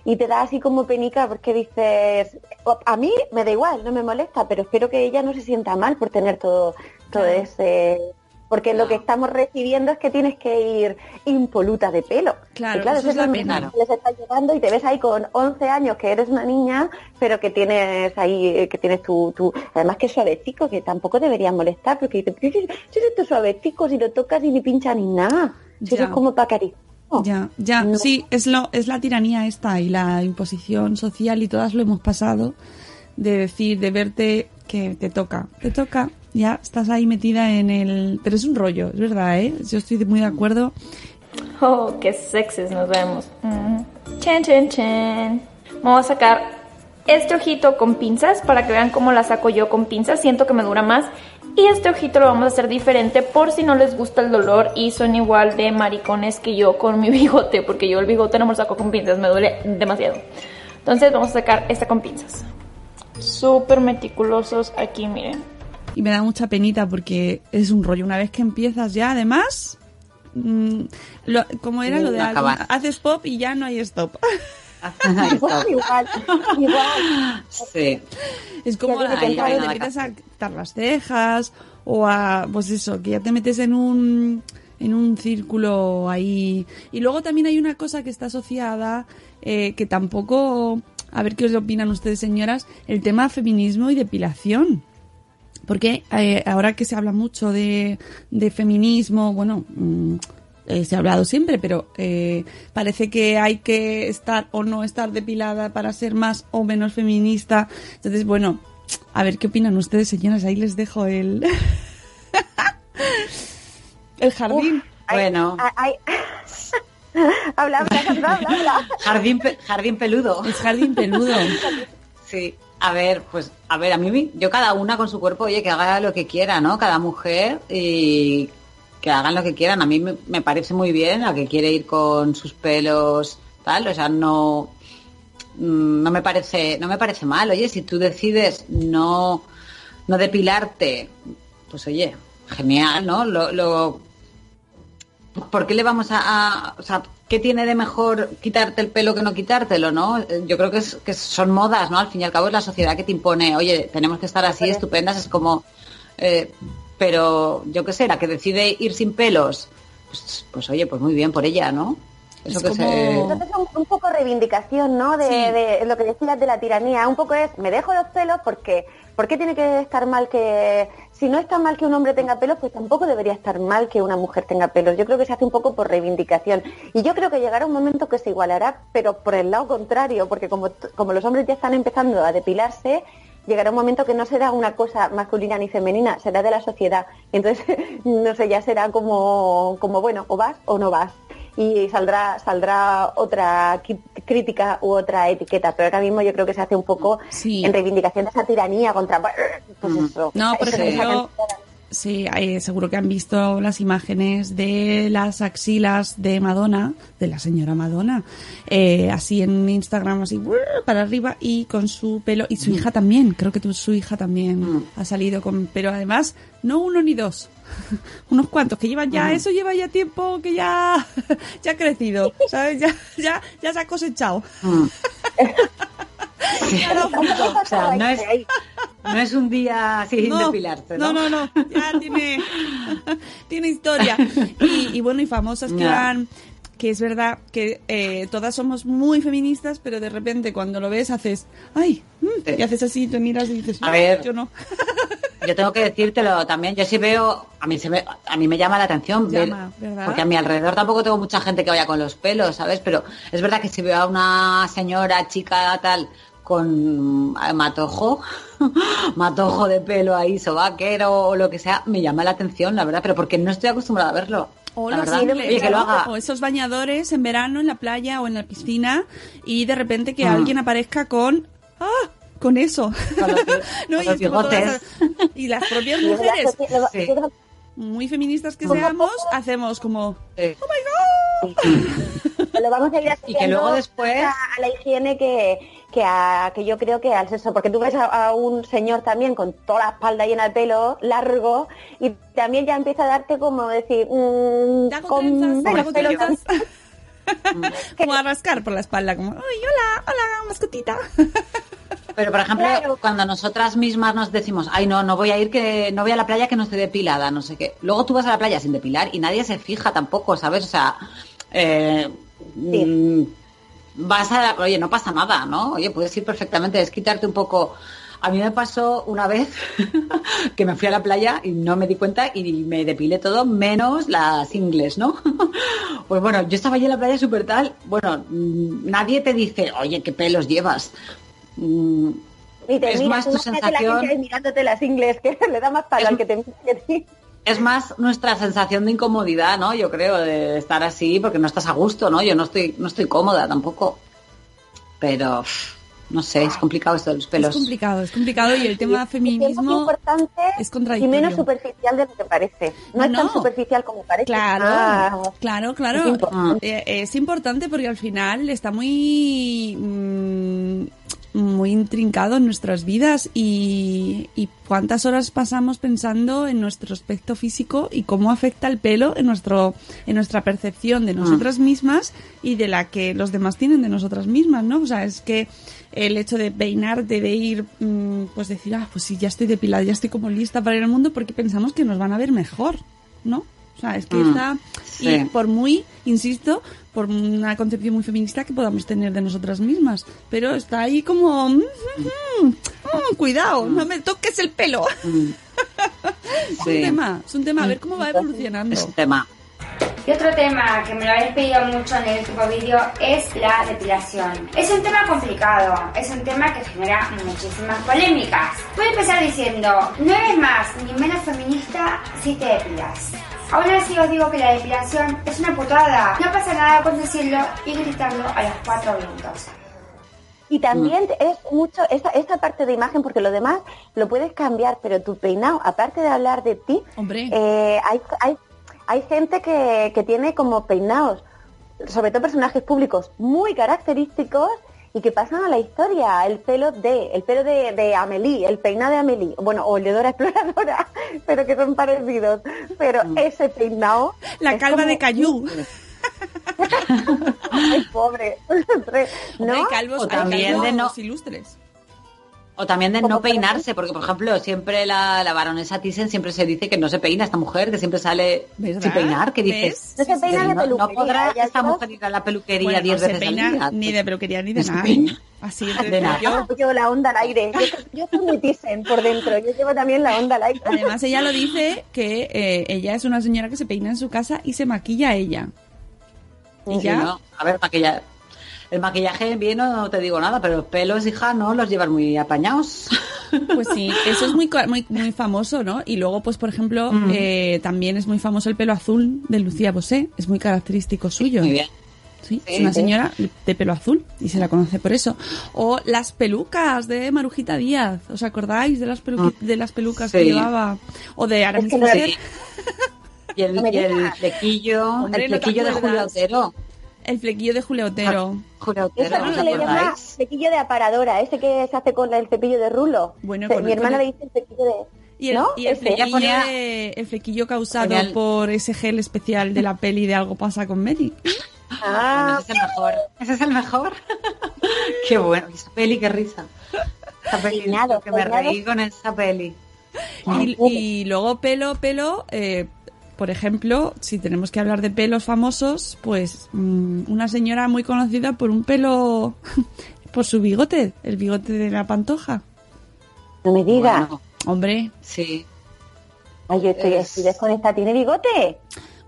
y te da así como penica porque dices, a mí me da igual, no me molesta, pero espero que ella no se sienta mal por tener todo, todo ese... Porque lo que estamos recibiendo es que tienes que ir impoluta de pelo. Claro, Y claro eso eso es la pena. les está llegando y te ves ahí con 11 años que eres una niña, pero que tienes ahí, eh, que tienes tu, tu además que es suavecico, que tampoco debería molestar, porque dices, "Pero si, si es esto suavecico, si lo tocas y ni pincha ni nada, eso es como para. Ya, ya, No. sí, es lo, es la tiranía esta y la imposición social y todas lo hemos pasado de decir, de verte que te toca, te toca, ya estás ahí metida en el, pero es un rollo, es verdad, ¿eh? Yo estoy muy de acuerdo. Oh, qué sexys nos vemos. Mm. Chen, chen, chen. Vamos a sacar este ojito con pinzas para que vean cómo la saco yo con pinzas. Siento que me dura más. Y este ojito lo vamos a hacer diferente por si no les gusta el dolor y son igual de maricones que yo con mi bigote, porque yo el bigote no me lo saco con pinzas, me duele demasiado. Entonces vamos a sacar esta con pinzas. Súper meticulosos aquí, miren. Y me da mucha penita porque es un rollo. Una vez que empiezas ya, además, mm, lo- como era lo de algo, acabar. haces pop y ya no hay stop. Igual, igual. Sí. Es como que te empiezas a quitar las cejas o a, pues eso, que ya te metes en un, en un círculo ahí. Y luego también hay una cosa que está asociada, eh, que tampoco, a ver qué os opinan ustedes señoras, el tema feminismo y depilación. Porque eh, ahora que se habla mucho de, de feminismo, bueno, mm, eh, se ha hablado siempre, pero eh, parece que hay que estar o no estar depilada para ser más o menos feminista. Entonces, bueno, a ver qué opinan ustedes, señoras. Ahí les dejo el, el jardín. Bueno, Ay, habla, habla, habla, habla, habla. jardín, pe- jardín peludo. Es jardín peludo. Sí, a ver, pues, a ver, a mí, yo cada una con su cuerpo, oye, que haga lo que quiera, ¿no? Cada mujer y que hagan lo que quieran. A mí me, parece muy bien la que quiere ir con sus pelos, tal, o sea, no, mm, no me parece, no me parece mal. Oye, si tú decides no, no depilarte, pues oye, genial, ¿no? Lo, ¿por qué le vamos a, a- o sea, qué tiene de mejor quitarte el pelo que no quitártelo, no? Yo creo que, es, que son modas, ¿no? Al fin y al cabo es la sociedad que te impone, oye, tenemos que estar así estupendas, es como, eh, pero yo qué sé, la que decide ir sin pelos, pues, pues oye, pues muy bien por ella, ¿no? Eso Es que como- se... Entonces un, un poco reivindicación, ¿no? De, de lo que decías de la tiranía. Un poco es, me dejo los pelos porque, ¿por qué tiene que estar mal que, si no está mal que un hombre tenga pelos, pues tampoco debería estar mal que una mujer tenga pelos. Yo creo que se hace un poco por reivindicación. Y yo creo que llegará un momento que se igualará, pero por el lado contrario, porque como, como los hombres ya están empezando a depilarse, llegará un momento que no será una cosa masculina ni femenina, será de la sociedad. Entonces, no sé, ya será como, como bueno, o vas o no vas. Y saldrá, saldrá otra crítica u otra etiqueta, pero ahora mismo yo creo que se hace un poco en reivindicación de esa tiranía contra pues eso. No, por ejemplo, sí, eh, seguro que han visto las imágenes de las axilas de Madonna, de la señora Madonna, eh, así en Instagram, así para arriba y con su pelo, y su Mm. hija también, creo que tu, su hija también ha salido con, pero además, no uno ni dos. Unos cuantos que llevan ya, Mm. eso lleva ya tiempo que ya, ya ha crecido, ¿sabes? Ya, ya, ya se ha cosechado. Mm. O sea, no es, no es un día sin No, depilarse, No, ¿no? no, no, ya tiene, tiene historia. Y, y bueno, y famosas que van, que es verdad que eh, todas somos muy feministas, pero de repente cuando lo ves haces, ay, mm", y haces así, te miras y dices, A "No, ver. yo no. Yo tengo que decírtelo también. Yo sí veo, a mí se me, a mí me llama la atención Llama, ¿verdad? porque a mi alrededor tampoco tengo mucha gente que vaya con los pelos, ¿sabes? Pero es verdad que si veo a una señora, chica, tal, con eh, matojo, matojo de pelo ahí, sobaquero o lo que sea, me llama la atención, la verdad, pero porque no estoy acostumbrada a verlo. O la los ingles, Oye, que lo ¿no? haga. o esos bañadores en verano en la playa o en la piscina y de repente que Mm. alguien aparezca con ¡ah! con eso. No, con y los esas- y las propias mujeres Sí. muy feministas que seamos, hacemos como Sí. lo vamos a ir Y que luego después- a la higiene que, que, a- que yo creo que al sexo, porque tú ves a, a un señor también con toda la espalda llena de pelo largo y también ya empieza a darte como decir, mm, hago con menos pelo como a rascar por la espalda, como, ¡ay, hola, hola, mascotita! Pero por ejemplo, Claro. cuando nosotras mismas nos decimos, ay no, no voy a ir que no voy a la playa que no estoy depilada, no sé qué. Luego tú vas a la playa sin depilar y nadie se fija tampoco, ¿sabes? O sea, eh, mm, vas a, oye, no pasa nada, ¿no? Oye, puedes ir perfectamente, es quitarte un poco. A mí me pasó una vez que me fui a la playa y no me di cuenta y me depilé todo menos las ingles, ¿no? Pues bueno, yo estaba allí en la playa súper tal, bueno, mm, nadie te dice, oye, qué pelos llevas. Mm, Y te es miras, más tu imagínate la sensación, gente mirándote las ingles, que le da más palo al que te mira que ti. Es más nuestra sensación de incomodidad, ¿no? Yo creo, de estar así porque no estás a gusto, ¿no? Yo no estoy, no estoy cómoda tampoco. Pero, no sé, es complicado esto de los pelos. Es complicado, es complicado y el tema Y es más feminismo importante es y menos superficial de lo que parece. No, es No. tan superficial como parece. Claro, Ah, claro, es claro. importante. Eh, es importante porque al final está muy mm, muy intrincado en nuestras vidas y, y cuántas horas pasamos pensando en nuestro aspecto físico y cómo afecta el pelo en nuestro en nuestra percepción de nosotras mismas y de la que los demás tienen de nosotras mismas, ¿no? O sea, es que el hecho de peinarte, de ir, mm, pues decir, ah, pues sí, ya estoy depilada, ya estoy como lista para ir al mundo porque pensamos que nos van a ver mejor, ¿no? O sea, es que Mm, está... sí. Y por muy, insisto, por una concepción muy feminista que podamos tener de nosotras mismas. Pero está ahí como... mm, mm, mm, cuidado, no me toques el pelo. es un tema, es un tema. A ver cómo va evolucionando. Es un tema. Y otro tema que me lo habéis pedido mucho en el último vídeo es la depilación. Es un tema complicado, es un tema que genera muchísimas polémicas. Voy a empezar diciendo, no eres más ni menos feminista si te depilas. Aún así os digo que la depilación es una putada. No pasa nada con decirlo y gritarlo a los cuatro vientos. Y también es mucho esta, esta parte de imagen, porque lo demás lo puedes cambiar, pero tu peinado, aparte de hablar de ti, Hombre. eh, hay, hay, hay gente que, que tiene como peinados, sobre todo personajes públicos, muy característicos y que pasan a la historia. El pelo de, el pelo de, de Amelie, el peinado de Amelie, bueno, o el de Dora Exploradora, pero que son parecidos. Pero ese peinado... La es calva como- de Cayú. Ay, pobre. ¿No? Hay calvos, O hay también calvos de no- ilustres. O también de no peinarse, porque por ejemplo, siempre la, la baronesa Thyssen siempre se dice que no se peina esta mujer, que siempre sale ¿Verdad? sin peinar, que dices, No se peina de no, no peluquería, podrá esta mujer ir a la peluquería Bueno, no 10 se veces al peina día. ni de peluquería ni de No se nada. peina. Así De nada. Yo llevo la onda al aire. Yo, yo soy muy Thyssen por dentro. Yo llevo también la onda al aire. Además, ella lo dice que eh, ella es una señora que se peina en su casa y se maquilla ella. Y Sí, ya, ¿no? A ver, maquillaje. El maquillaje bien no te digo nada, pero los pelos, hija, no los llevas muy apañados. pues sí, eso es muy, muy, muy famoso, ¿no? Y luego, pues, por ejemplo, Mm. eh, también es muy famoso el pelo azul de Lucía Bosé. Es muy característico suyo. Muy bien. Sí, Sí, es una señora de pelo azul y se la conoce por eso. O las pelucas de Marujita Díaz. ¿Os acordáis de las, peluqui- de las pelucas que llevaba? O de Aramis que no- Fuster. Sí. Y el, y el flequillo, Hombre, el ¿no te flequillo de Julio? Otero. El flequillo de Julio Otero. Julio Otero, Eso ¿no se le llama acordáis? cepillo de aparadora, ese que se hace con el cepillo de rulo. Bueno, Se- con mi el- hermana con le dice el cepillo de... Y el, ¿No? y el flequillo, Ella ponía- de- el flequillo causado Ponía el- por ese gel especial de la peli de Algo pasa con Mary. Ah, Ese es el mejor. Ese es el mejor. qué bueno. Esa peli, qué risa. Esa peli, lo que me reí con esa peli. Y, y luego pelo, pelo, eh, por ejemplo, si tenemos que hablar de pelos famosos, pues mm, una señora muy conocida por un pelo, por su bigote, el bigote de la pantoja. no me digas. Bueno, Hombre, sí. Ay, yo estoy, es- estoy desconectada. ¿Tiene bigote?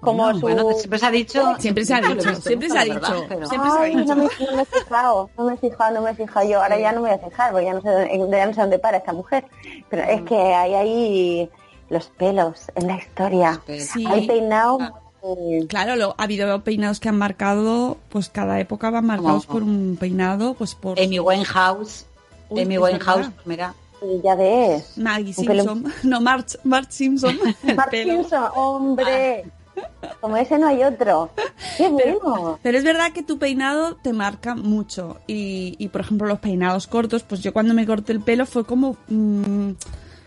Como Bueno, su... Bueno, siempre se ha dicho. Siempre se ha dicho, siempre se ha dicho. pero- Siempre se ha Ay, dicho. no me, no me he fijado, no me he fijado, no me he fijado. Yo ahora ya no me voy a fijar, porque ya no sé, dónde- ya no sé dónde para esta mujer. Pero es Mm. que hay ahí los pelos en la historia. Sí. Hay peinado... mm, claro, lo- ha habido peinados que han marcado, pues cada época van marcados por un peinado, pues por Amy Winehouse. Uy, Amy Winehouse, mira. y ya ves. Maggie pelo- Simpson, no, Marge, Marge Simpson, pelo. Simpson, hombre. Como ese no hay otro. Qué bueno. Pero es verdad que tu peinado te marca mucho. Y, y, por ejemplo, los peinados cortos, pues yo cuando me corté el pelo fue como, mm,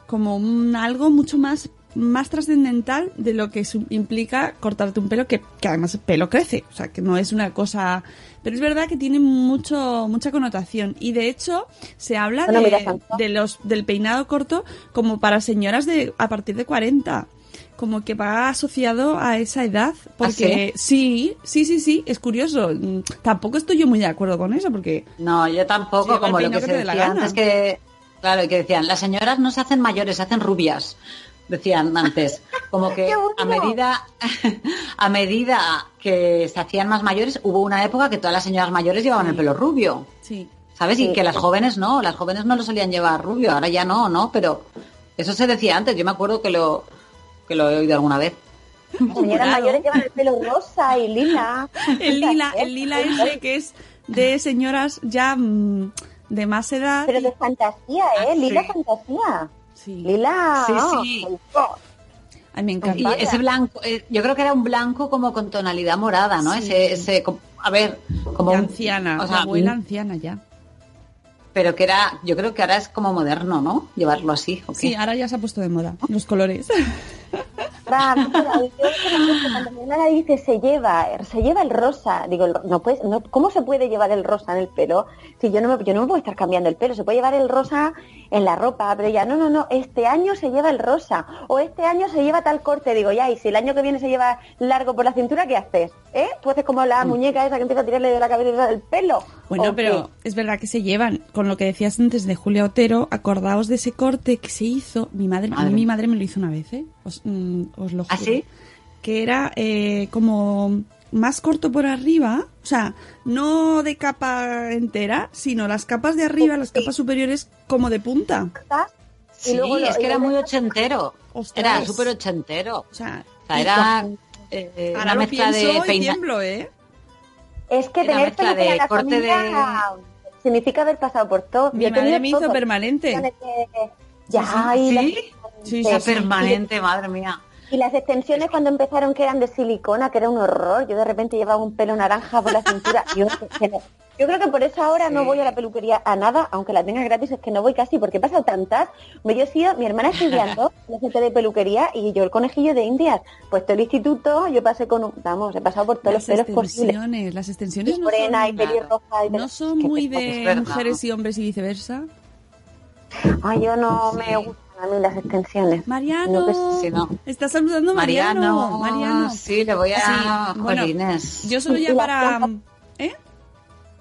como un, algo mucho más, más trascendental de lo que implica cortarte un pelo, que, que además el pelo crece. O sea, que no es una cosa. Pero es verdad que tiene mucho, mucha connotación. Y de hecho, se habla Bueno, de, los, del peinado corto como para señoras de a partir de 40 como que va asociado a esa edad. Porque sí, sí, sí, sí, es curioso. Mm, Tampoco estoy yo muy de acuerdo con eso, porque No, yo tampoco, como lo que que se decía antes que, claro, y que decían, las señoras no se hacen mayores, se hacen rubias, decían antes. Como que a medida, a medida que se hacían más mayores, hubo una época que todas las señoras mayores llevaban el pelo rubio, sí. ¿sabes? Y que las jóvenes no, las jóvenes no lo solían llevar rubio, ahora ya no, ¿no? Pero eso se decía antes, yo me acuerdo que lo, que lo he oído alguna vez. Las señoras Claro. mayores llevan el pelo rosa y lila. El lila, el lila ese que es de señoras ya mm, de más edad. Pero de fantasía, ¿eh? Ah, Lila sí. fantasía. Sí. Lila. Sí, oh, sí. oh. Ay, me Y encanta. ese blanco, eh, yo creo que era un blanco como con tonalidad morada, ¿no? Sí. Ese, ese, a ver, como De un- anciana, o sea, abuela anciana ya. pero que era, yo creo que ahora es como moderno, ¿no? Llevarlo así, ¿o qué? Sí, ahora ya se ha puesto de moda los colores. Que mi hermana dice se lleva, se lleva el rosa, digo, no puedes, no, ¿cómo se puede llevar el rosa en el pelo? Si yo no me, yo no me puedo estar cambiando el pelo, se puede llevar el rosa en la ropa, pero ya, no, no, no, este año se lleva el rosa, o este año se lleva tal corte, digo, ya, y si el año que viene se lleva largo por la cintura, ¿qué haces? ¿Eh? Tú haces como la muñeca esa que empieza a tirarle de la cabeza del pelo. Bueno, ¿o pero es verdad que se llevan, con lo que decías antes de Julia Otero, acordaos de ese corte que se hizo, mi Madre. mi madre me lo hizo una vez, ¿eh? Os, mm, os lo juro. ¿Ah, sí? Que era eh, como más corto por arriba, o sea, no de capa entera, sino las capas de arriba, las capas superiores como de punta. Sí, luego lo- es que y era muy ochentero. Ostras. Era súper ochentero. O sea, O sea, era eh, ahora una lo mezcla de y peina- tiemblo, ¿eh? Es que Era tener mezcla de la corte de- significa haber pasado por todo. Mi Yo madre me hizo todo. permanente. Ya, y, ¿Sí? las, Sí, Esa sí, sí. permanente, madre mía. y las extensiones cuando empezaron que eran de silicona, que era un horror. Yo de repente llevaba un pelo naranja por la cintura. Yo, creo que por eso ahora no voy a la peluquería a nada, aunque la tenga gratis, es que no voy casi, porque he pasado tantas. Yo he sido, mi hermana estudiando el centro de peluquería y yo el conejillo de Indias. Pues todo el instituto, yo pasé con, un- vamos, he pasado por todos Las los pelos posibles. extensiones, las extensiones Y no son, y pelirroja y no son muy de mujeres y hombres y viceversa. Ay, yo no me gustan a mí las extensiones. Mariano, No, que- está saludando Mariano. Mariano, Mariano. sí, le voy a- Sí, bueno, yo solo ya para... ¿Eh?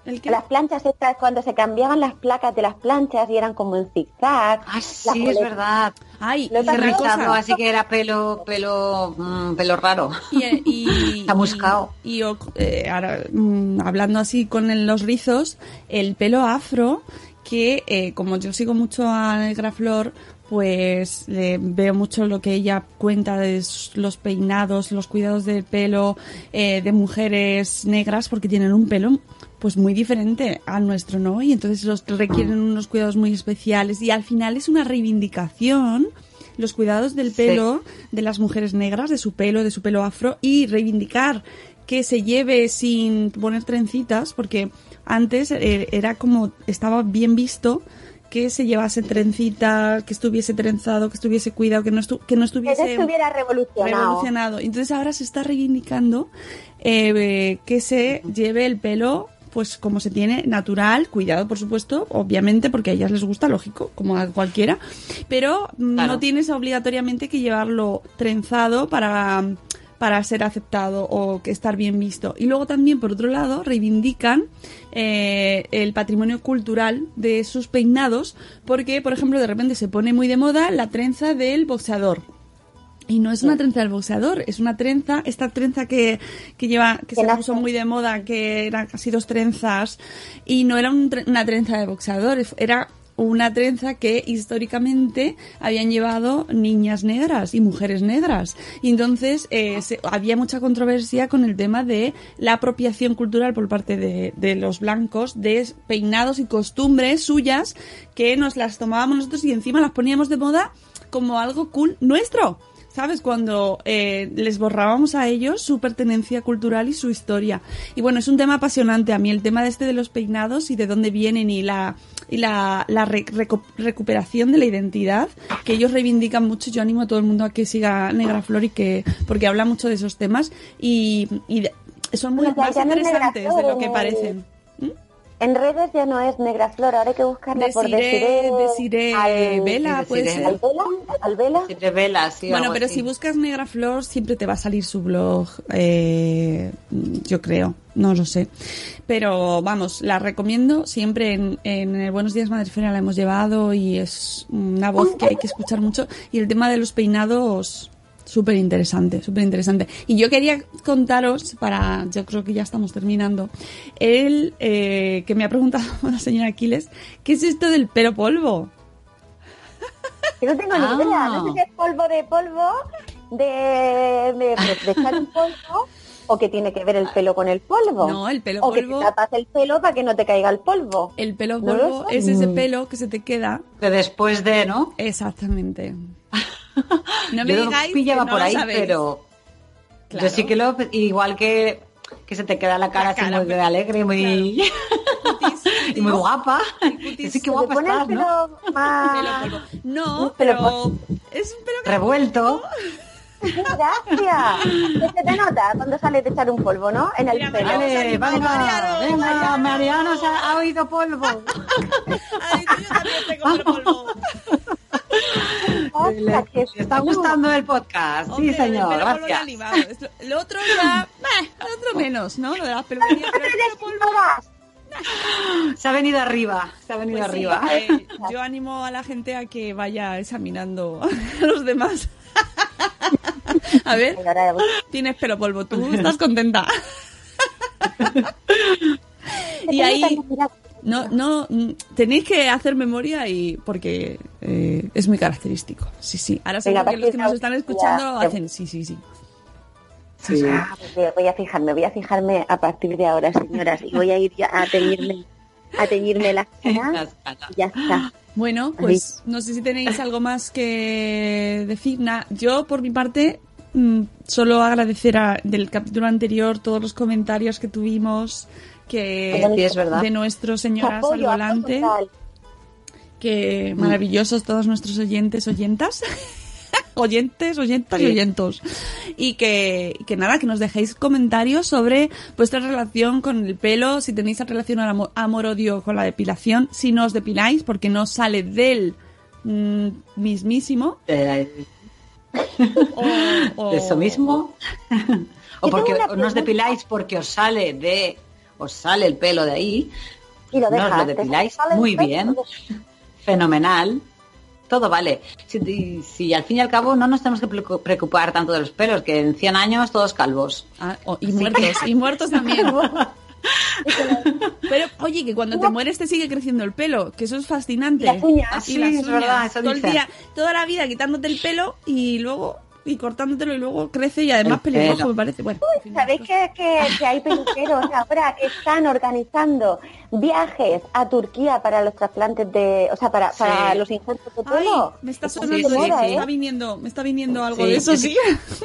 ¿El qué? Las planchas estas, cuando se cambiaban las placas de las planchas y eran como en zigzag. Ah, Sí, es verdad. Ay, Se rizado, así que era pelo, pelo, mm, pelo raro. Y, eh, y, y, y, o- eh, ahora, mm, hablando así con el- los rizos, el pelo afro, que eh, como yo sigo mucho a Negra Flor, pues le veo mucho lo que ella cuenta de los peinados, los cuidados del pelo eh, de mujeres negras, porque tienen un pelo pues muy diferente al nuestro, ¿no? Y entonces los requieren unos cuidados muy especiales y al final es una reivindicación los cuidados del pelo de las mujeres negras, de su pelo, de su pelo afro y reivindicar que se lleve sin poner trencitas, porque antes eh, era como estaba bien visto que se llevase trencita, que estuviese trenzado, que estuviese cuidado, que no, estu- que no Que estuviese no estuviera revolucionado. revolucionado. Entonces ahora se está reivindicando eh, que se lleve el pelo pues como se tiene, natural, cuidado por supuesto, obviamente porque a ellas les gusta, lógico, como a cualquiera, pero Claro. no tienes obligatoriamente que llevarlo trenzado para, para ser aceptado o que estar bien visto. Y luego también, por otro lado, reivindican eh, el patrimonio cultural de sus peinados, porque, por ejemplo, de repente se pone muy de moda la trenza del boxeador. Y no es una trenza del boxeador, es una trenza, esta trenza que, que lleva, que se puso muy de moda, que eran casi dos trenzas, y no era un una trenza de boxeador, era una trenza que históricamente habían llevado niñas negras y mujeres negras. Y entonces eh, había mucha controversia con el tema de la apropiación cultural por parte de, de los blancos de peinados y costumbres suyas que nos las tomábamos nosotros y encima las poníamos de moda como algo cool nuestro. ¿Sabes? Cuando eh, les borrábamos a ellos su pertenencia cultural y su historia. Y bueno, es un tema apasionante a mí, el tema de este de los peinados y de dónde vienen y la, y la, la re- reco- recuperación de la identidad, que ellos reivindican mucho. Yo animo a todo el mundo a que siga Negra Flor y que, porque habla mucho de esos temas y, y son muy más interesantes de lo que parecen. En redes ya no es Negra Flor, ahora hay que buscarla por Desiree- Desiree, Desiree Vela, puede ser. Albela, Albela. Siempre vela, sí. Bueno, pero así. si buscas Negra Flor, siempre te va a salir su blog, eh, yo creo, no lo sé. Pero vamos, la recomiendo, siempre en, en el Buenos Días Madrefera la hemos llevado y es una voz que hay que escuchar mucho. Y el tema de los peinados, súper interesante, súper interesante. Y yo quería contaros, para, yo creo que ya estamos terminando, el eh, que me ha preguntado la señora Aquiles, ¿qué es esto del pelo polvo? Yo no tengo ni Ah. idea, no sé si es polvo de polvo, de, de, de- de echar un polvo, o que tiene que ver el pelo con el polvo. No, el pelo o polvo- que te tapas el pelo para que no te caiga el polvo. El pelo ¿No lo polvo es ese Mm. pelo que se te queda. Que después de, ¿no? Exactamente. No me Yo lo digáis pillaba que no por lo ahí, sabéis. pero Claro. yo sí que lo igual que que se te queda la cara, La así muy alegre, muy y muy guapa. Sí que guapa estás, ¿no? pelo más... No, pero es un pelo Revuelto. Gracias. Se te nota cuando sales de echar un polvo, ¿no? En el Mira, pelo. Mariano, Vale, venga, Mariano, venga, Mariano. Mariano se ha, ha oído polvo. Ay, yo también tengo pelo está gustando el podcast. Hombre, sí, señor, el gracias. animado. Lo otro ya, eh, lo otro menos, ¿no? Lo de las peluquerías. Se ha venido arriba, se ha venido Pues sí, arriba. eh, yo animo a la gente a que vaya examinando a los demás. A ver, tienes pelo polvo, tú estás contenta. Y ahí no, no mm, tenéis que hacer memoria y porque eh, es muy característico. Sí, sí. Ahora seguro que los que nos están escuchando ya. hacen sí, sí, sí. Ah, pues voy a fijarme, voy a fijarme a partir de ahora, señoras, y voy a ir ya a teñirme, a teñirme las caras ya está. Bueno, pues no sé si tenéis algo más que decir. Na- yo, por mi parte, mm, solo agradecer a- del capítulo anterior todos los comentarios que tuvimos, que Sí, es verdad. de nuestros señoras al apoyo volante. Que maravillosos todos nuestros oyentes, oyentas. oyentes, oyentes y oyentos. Y que, que nada, que nos dejéis comentarios sobre vuestra relación con el pelo, si tenéis relación amor- amor-odio con la depilación, si no os depiláis porque no sale del mm, mismísimo. Eh, o- o- de eso mismo. o porque no os depiláis porque os sale de os sale el pelo de ahí. Y lo no os dejas, lo depiláis muy pelo, bien. Fenomenal. Todo vale. Si, al fin y al cabo no nos tenemos que preocu- preocupar tanto de los pelos, que en 100 años todos calvos. Ah, y muertos, y muertos también. Pero, oye, que cuando te mueres te sigue creciendo el pelo, que eso es fascinante. Y las uñas. Y sí, las es verdad, eso Todo el dicen. día, toda la vida quitándote el pelo y luego y cortándotelo y luego crece y además El pelirrojo me parece. Bueno, en fin, ¿Sabéis que, que, que hay peluqueros ahora que están organizando viajes a Turquía para los trasplantes de, o sea, para, Sí. para los injertos de Ay, pelo? me está sonando, de sí, moda, sí. me ¿eh? está viniendo, me está viniendo algo Sí, de eso, sí, sí.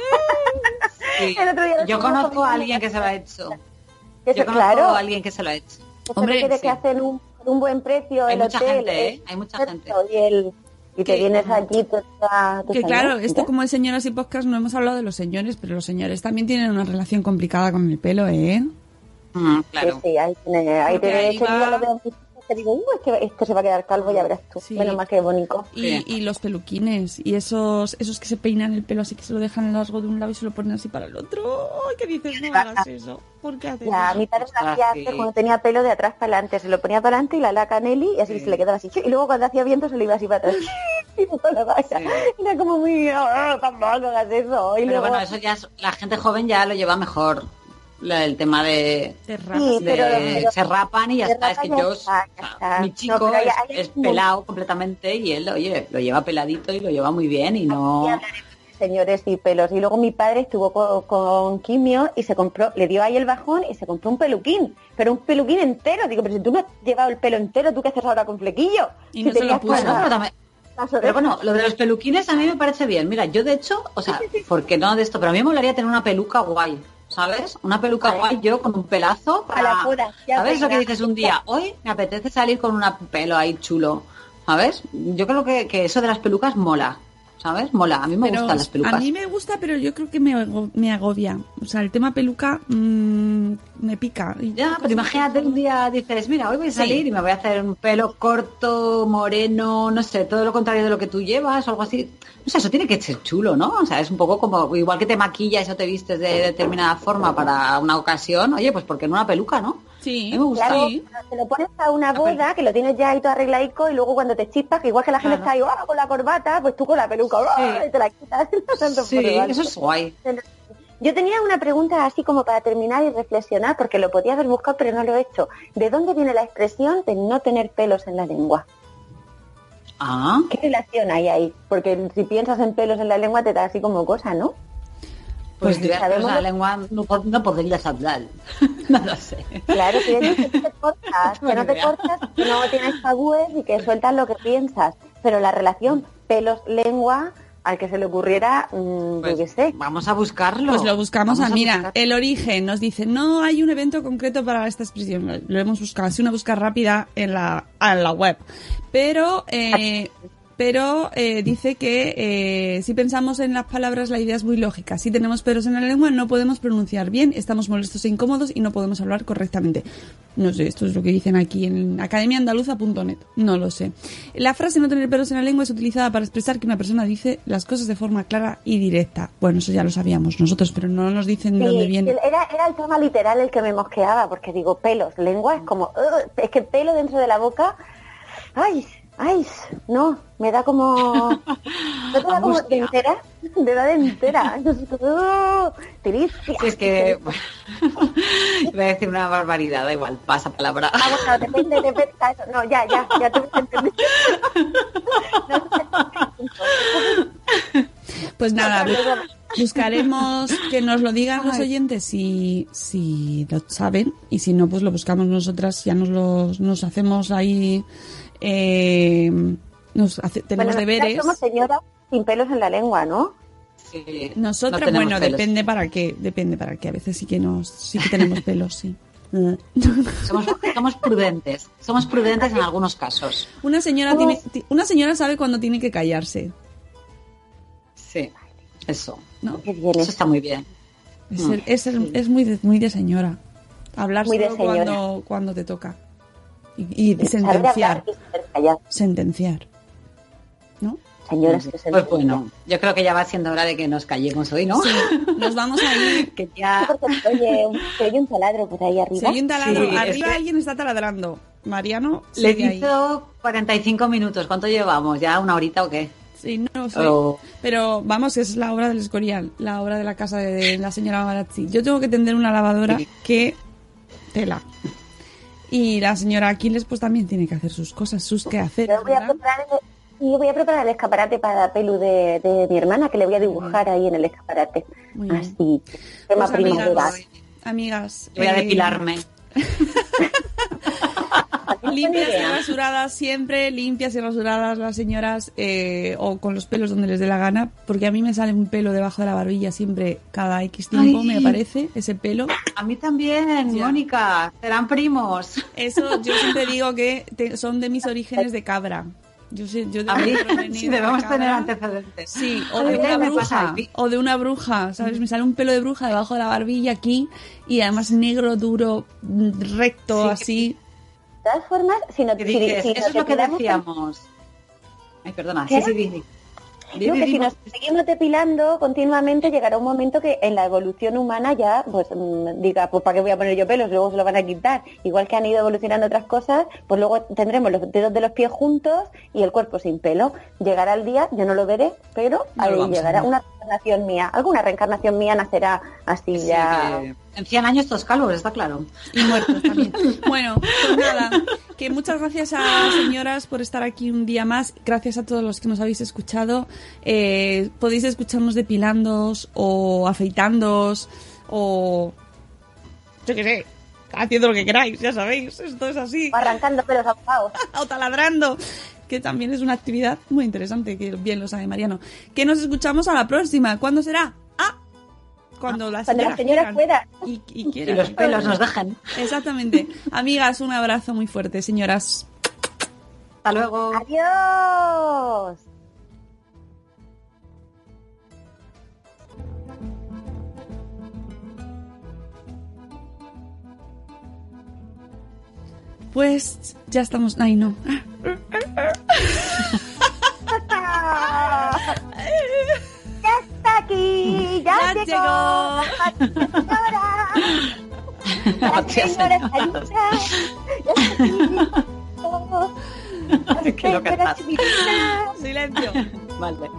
Sí. El otro día lo Yo conozco a alguien que se lo ha hecho. Yo conozco claro, a alguien que se lo ha hecho. Hombre, sí. que hacen un, un buen precio Hay el mucha hotel. gente, ¿eh? el Hay mucha gente. Y, el, y te Que- vienes aquí toda tus Que claro, esto como el señoras y podcast no hemos hablado de los señores, pero los señores también tienen una relación complicada con el pelo, ¿eh? Mm, Sí, claro. sí, ahí tiene, ahí tiene, ahí va- lo veo que digo, uh, es que este se va a quedar calvo, ya verás tú. Sí. Menos mal que bonito. Y, Sí. y los peluquines, y esos esos que se peinan el pelo así que se lo dejan largo de un lado y se lo ponen así para el otro. Ay, ¿qué dices? No hagas eso. ¿Por qué haces Ya, eso? mi padre lo Ostras, hacía sí. antes cuando tenía pelo de atrás para adelante, se lo ponía para adelante y la laca Nelly y así se le quedaba así. Y luego cuando hacía viento se lo iba así para atrás. Y no la vaya. Era como muy, "Ah, tampoco hagas eso. Y Pero luego, bueno, eso ya es- la gente joven ya lo lleva mejor. La- el tema de. Sí, pero- se rapan y ya está. Es que yo, está, está. mi chico hay- es, hay es un- pelado completamente y él, oye, lo lleva peladito y lo lleva muy bien y no. señores y pelos. Y luego mi padre estuvo co- con, quimio y se compró, le dio ahí el bajón y se compró un peluquín. Pero un peluquín entero. Digo, pero si tú no has llevado el pelo entero, ¿tú qué haces ahora con flequillo? Y Si no se lo puso. para- pero también- Pero bueno, lo de los peluquines a mí me parece bien. Mira, yo de hecho, o sea, porque no de esto, pero a mí me molaría tener una peluca guay, ¿sabes? Una peluca guay yo con un pelazo A la para... ya ¿Sabes lo que dices un día? Hoy me apetece salir con un pelo ahí chulo, ¿sabes? Yo creo que, que eso de las pelucas mola, ¿sabes? Mola, a mí me Pero gustan las pelucas. A mí me gusta, pero yo creo que me, me agobia. O sea, el tema peluca mm, me pica. Ya, pero imagínate un día dices, mira, hoy voy a salir Sí. y me voy a hacer un pelo corto, moreno, no sé, todo lo contrario de lo que tú llevas o algo así. No sé, eso tiene que ser chulo, ¿no? O sea, es un poco como, igual que te maquillas o te vistes de determinada forma para una ocasión, oye, pues porque en una peluca, ¿no? Sí, me. Claro, sí. te lo pones a una boda, que lo tienes ya ahí todo arregladico, y luego cuando te chispas, que igual que la gente Claro. está ahí "Ah, con la corbata, pues tú con la peluca, Sí. y te la quitas. tanto Sí, eso es guay. Yo tenía una pregunta así como para terminar y reflexionar, porque lo podía haber buscado, pero no lo he hecho. ¿De dónde viene la expresión de no tener pelos en la lengua? Ah, ¿Qué relación hay ahí? Porque si piensas en pelos en la lengua te da así como cosa, ¿no? pues Pues si tuvieras sabemos la lengua no, no podrías hablar. no lo sé. Claro, que que no te cortas, que no te cortas, que no tienes tabúes y que sueltas lo que piensas. Pero la relación pelos-lengua, al que se le ocurriera, mm, Pues yo qué sé. Vamos a buscarlo. Pues lo buscamos a, mira, buscar. el origen nos dice, no hay un evento concreto para esta expresión. Lo- hemos buscado, así una búsqueda rápida en la, en la web. Pero, eh, pero eh, dice que eh, si pensamos en las palabras la idea es muy lógica. Si tenemos pelos en la lengua no podemos pronunciar bien, estamos molestos e incómodos y no podemos hablar correctamente. No sé, esto es lo que dicen aquí en academiaandaluza.net. No lo sé. La frase no tener pelos en la lengua es utilizada para expresar que una persona dice las cosas de forma clara y directa. Bueno, eso ya lo sabíamos nosotros, pero no nos dicen Sí, dónde viene. Era, era el tema literal el que me mosqueaba, porque digo, pelos, lengua, es como, es que pelo dentro de la boca, ay, ay, no, me da como, ¿no te da como de entera? De edad entera. Sí, es que iba a decir una barbaridad, da igual, pasa palabra. Ah, bueno, depende, depende, eso. no, ya, ya, ya te entendí. Pues nada, buscaremos que nos lo digan los oyentes si, si lo saben y si no, pues lo buscamos nosotras, ya nos, los, nos hacemos ahí, eh, nos hace- tenemos Bueno, deberes. Somos señoras sin pelos en la lengua, ¿no? Sí, Nosotras, no tenemos bueno, pelos. depende para qué, depende para qué, a veces sí que nos, sí que tenemos pelos, sí. Somos, somos prudentes. Somos prudentes en algunos casos. Una señora, tiene, una señora sabe cuándo tiene que callarse. Sí, eso. ¿no? Eso está muy bien. Es, Mm. el- es, el- es muy, de, muy de señora. Hablar Muy de solo señora. cuando, cuando te toca. Y, sentenciar. Sentenciar. Señoras que se Pues bueno, yo creo que ya va siendo hora de que nos callemos hoy, ¿no? Sí, nos vamos a ir. que ya... Porque se oye, un- se oye un taladro por ahí arriba. Se oye un taladro. Sí, es Arriba que- alguien está taladrando. Mariano Le ahí. hizo 45 minutos. ¿Cuánto llevamos? ¿Ya una horita o qué? Sí, no lo sé. Pero vamos, es la obra del Escorial, la obra de la casa de, de la señora Barazzi. Yo tengo que tender una lavadora que tela. Y la señora Aquiles pues también tiene que hacer sus cosas, sus quehaceres. Yo voy a preparar voy a preparar el escaparate para la pelu de, de mi hermana, que le voy a dibujar ahí en el escaparate. Muy bien. Así, tema Pues, amigas, Voy a eh, depilarme. Limpias y rasuradas siempre, limpias y rasuradas las señoras eh, o con los pelos donde les dé la gana, porque a mí me sale un pelo debajo de la barbilla siempre cada X tiempo, Ay. me aparece ese pelo. A mí también, Ya. Mónica. Serán primos. Eso yo siempre digo que te- son de mis orígenes de cabra. Yo sé, yo A mí sí, de debemos tener antecedentes. Sí, o de una bruja, o de una bruja, ¿sabes? Me sale un pelo de bruja debajo de la barbilla aquí y además negro, duro, recto, así. De todas formas, si no, ¿Qué si- si Eso es lo que depilamos- decíamos. Ay, perdona. ¿Qué? Sí, sí. Di, Digo di, que si no. nos seguimos depilando continuamente llegará un momento que en la evolución humana ya pues mm, diga pues para qué voy a poner yo pelos luego se lo van a quitar igual que han ido evolucionando otras cosas pues luego tendremos los dedos de los pies juntos y el cuerpo sin pelo llegará el día yo no lo veré pero No ahí llegará una reencarnación mía alguna reencarnación mía nacerá así Sí, ya que En 100 años estos calvos, está claro. Y muertos también. Bueno, pues nada, que muchas gracias a señoras por estar aquí un día más. Gracias a todos los que nos habéis escuchado. Eh, podéis escucharnos depilándoos o afeitándoos o... Yo qué sé, haciendo lo que queráis, ya sabéis. Esto es así. arrancando pelos abogados o taladrando. Que también es una actividad muy interesante, que bien lo sabe Mariano. Que nos escuchamos a la próxima. ¿Cuándo será? Ah, cuando la cuando señora, la señora pueda y, y los pelos nos dejan. Exactamente. Amigas, un abrazo muy fuerte, señoras. Hasta luego. adiós Pues ya estamos. Ay, no. ya está aquí ya, Ya llegó llegó. la Gracias, señora señora. Sarita. Ya está aquí. Oh, Qué loca señora estás. Chiquitita. Silencio. Vale.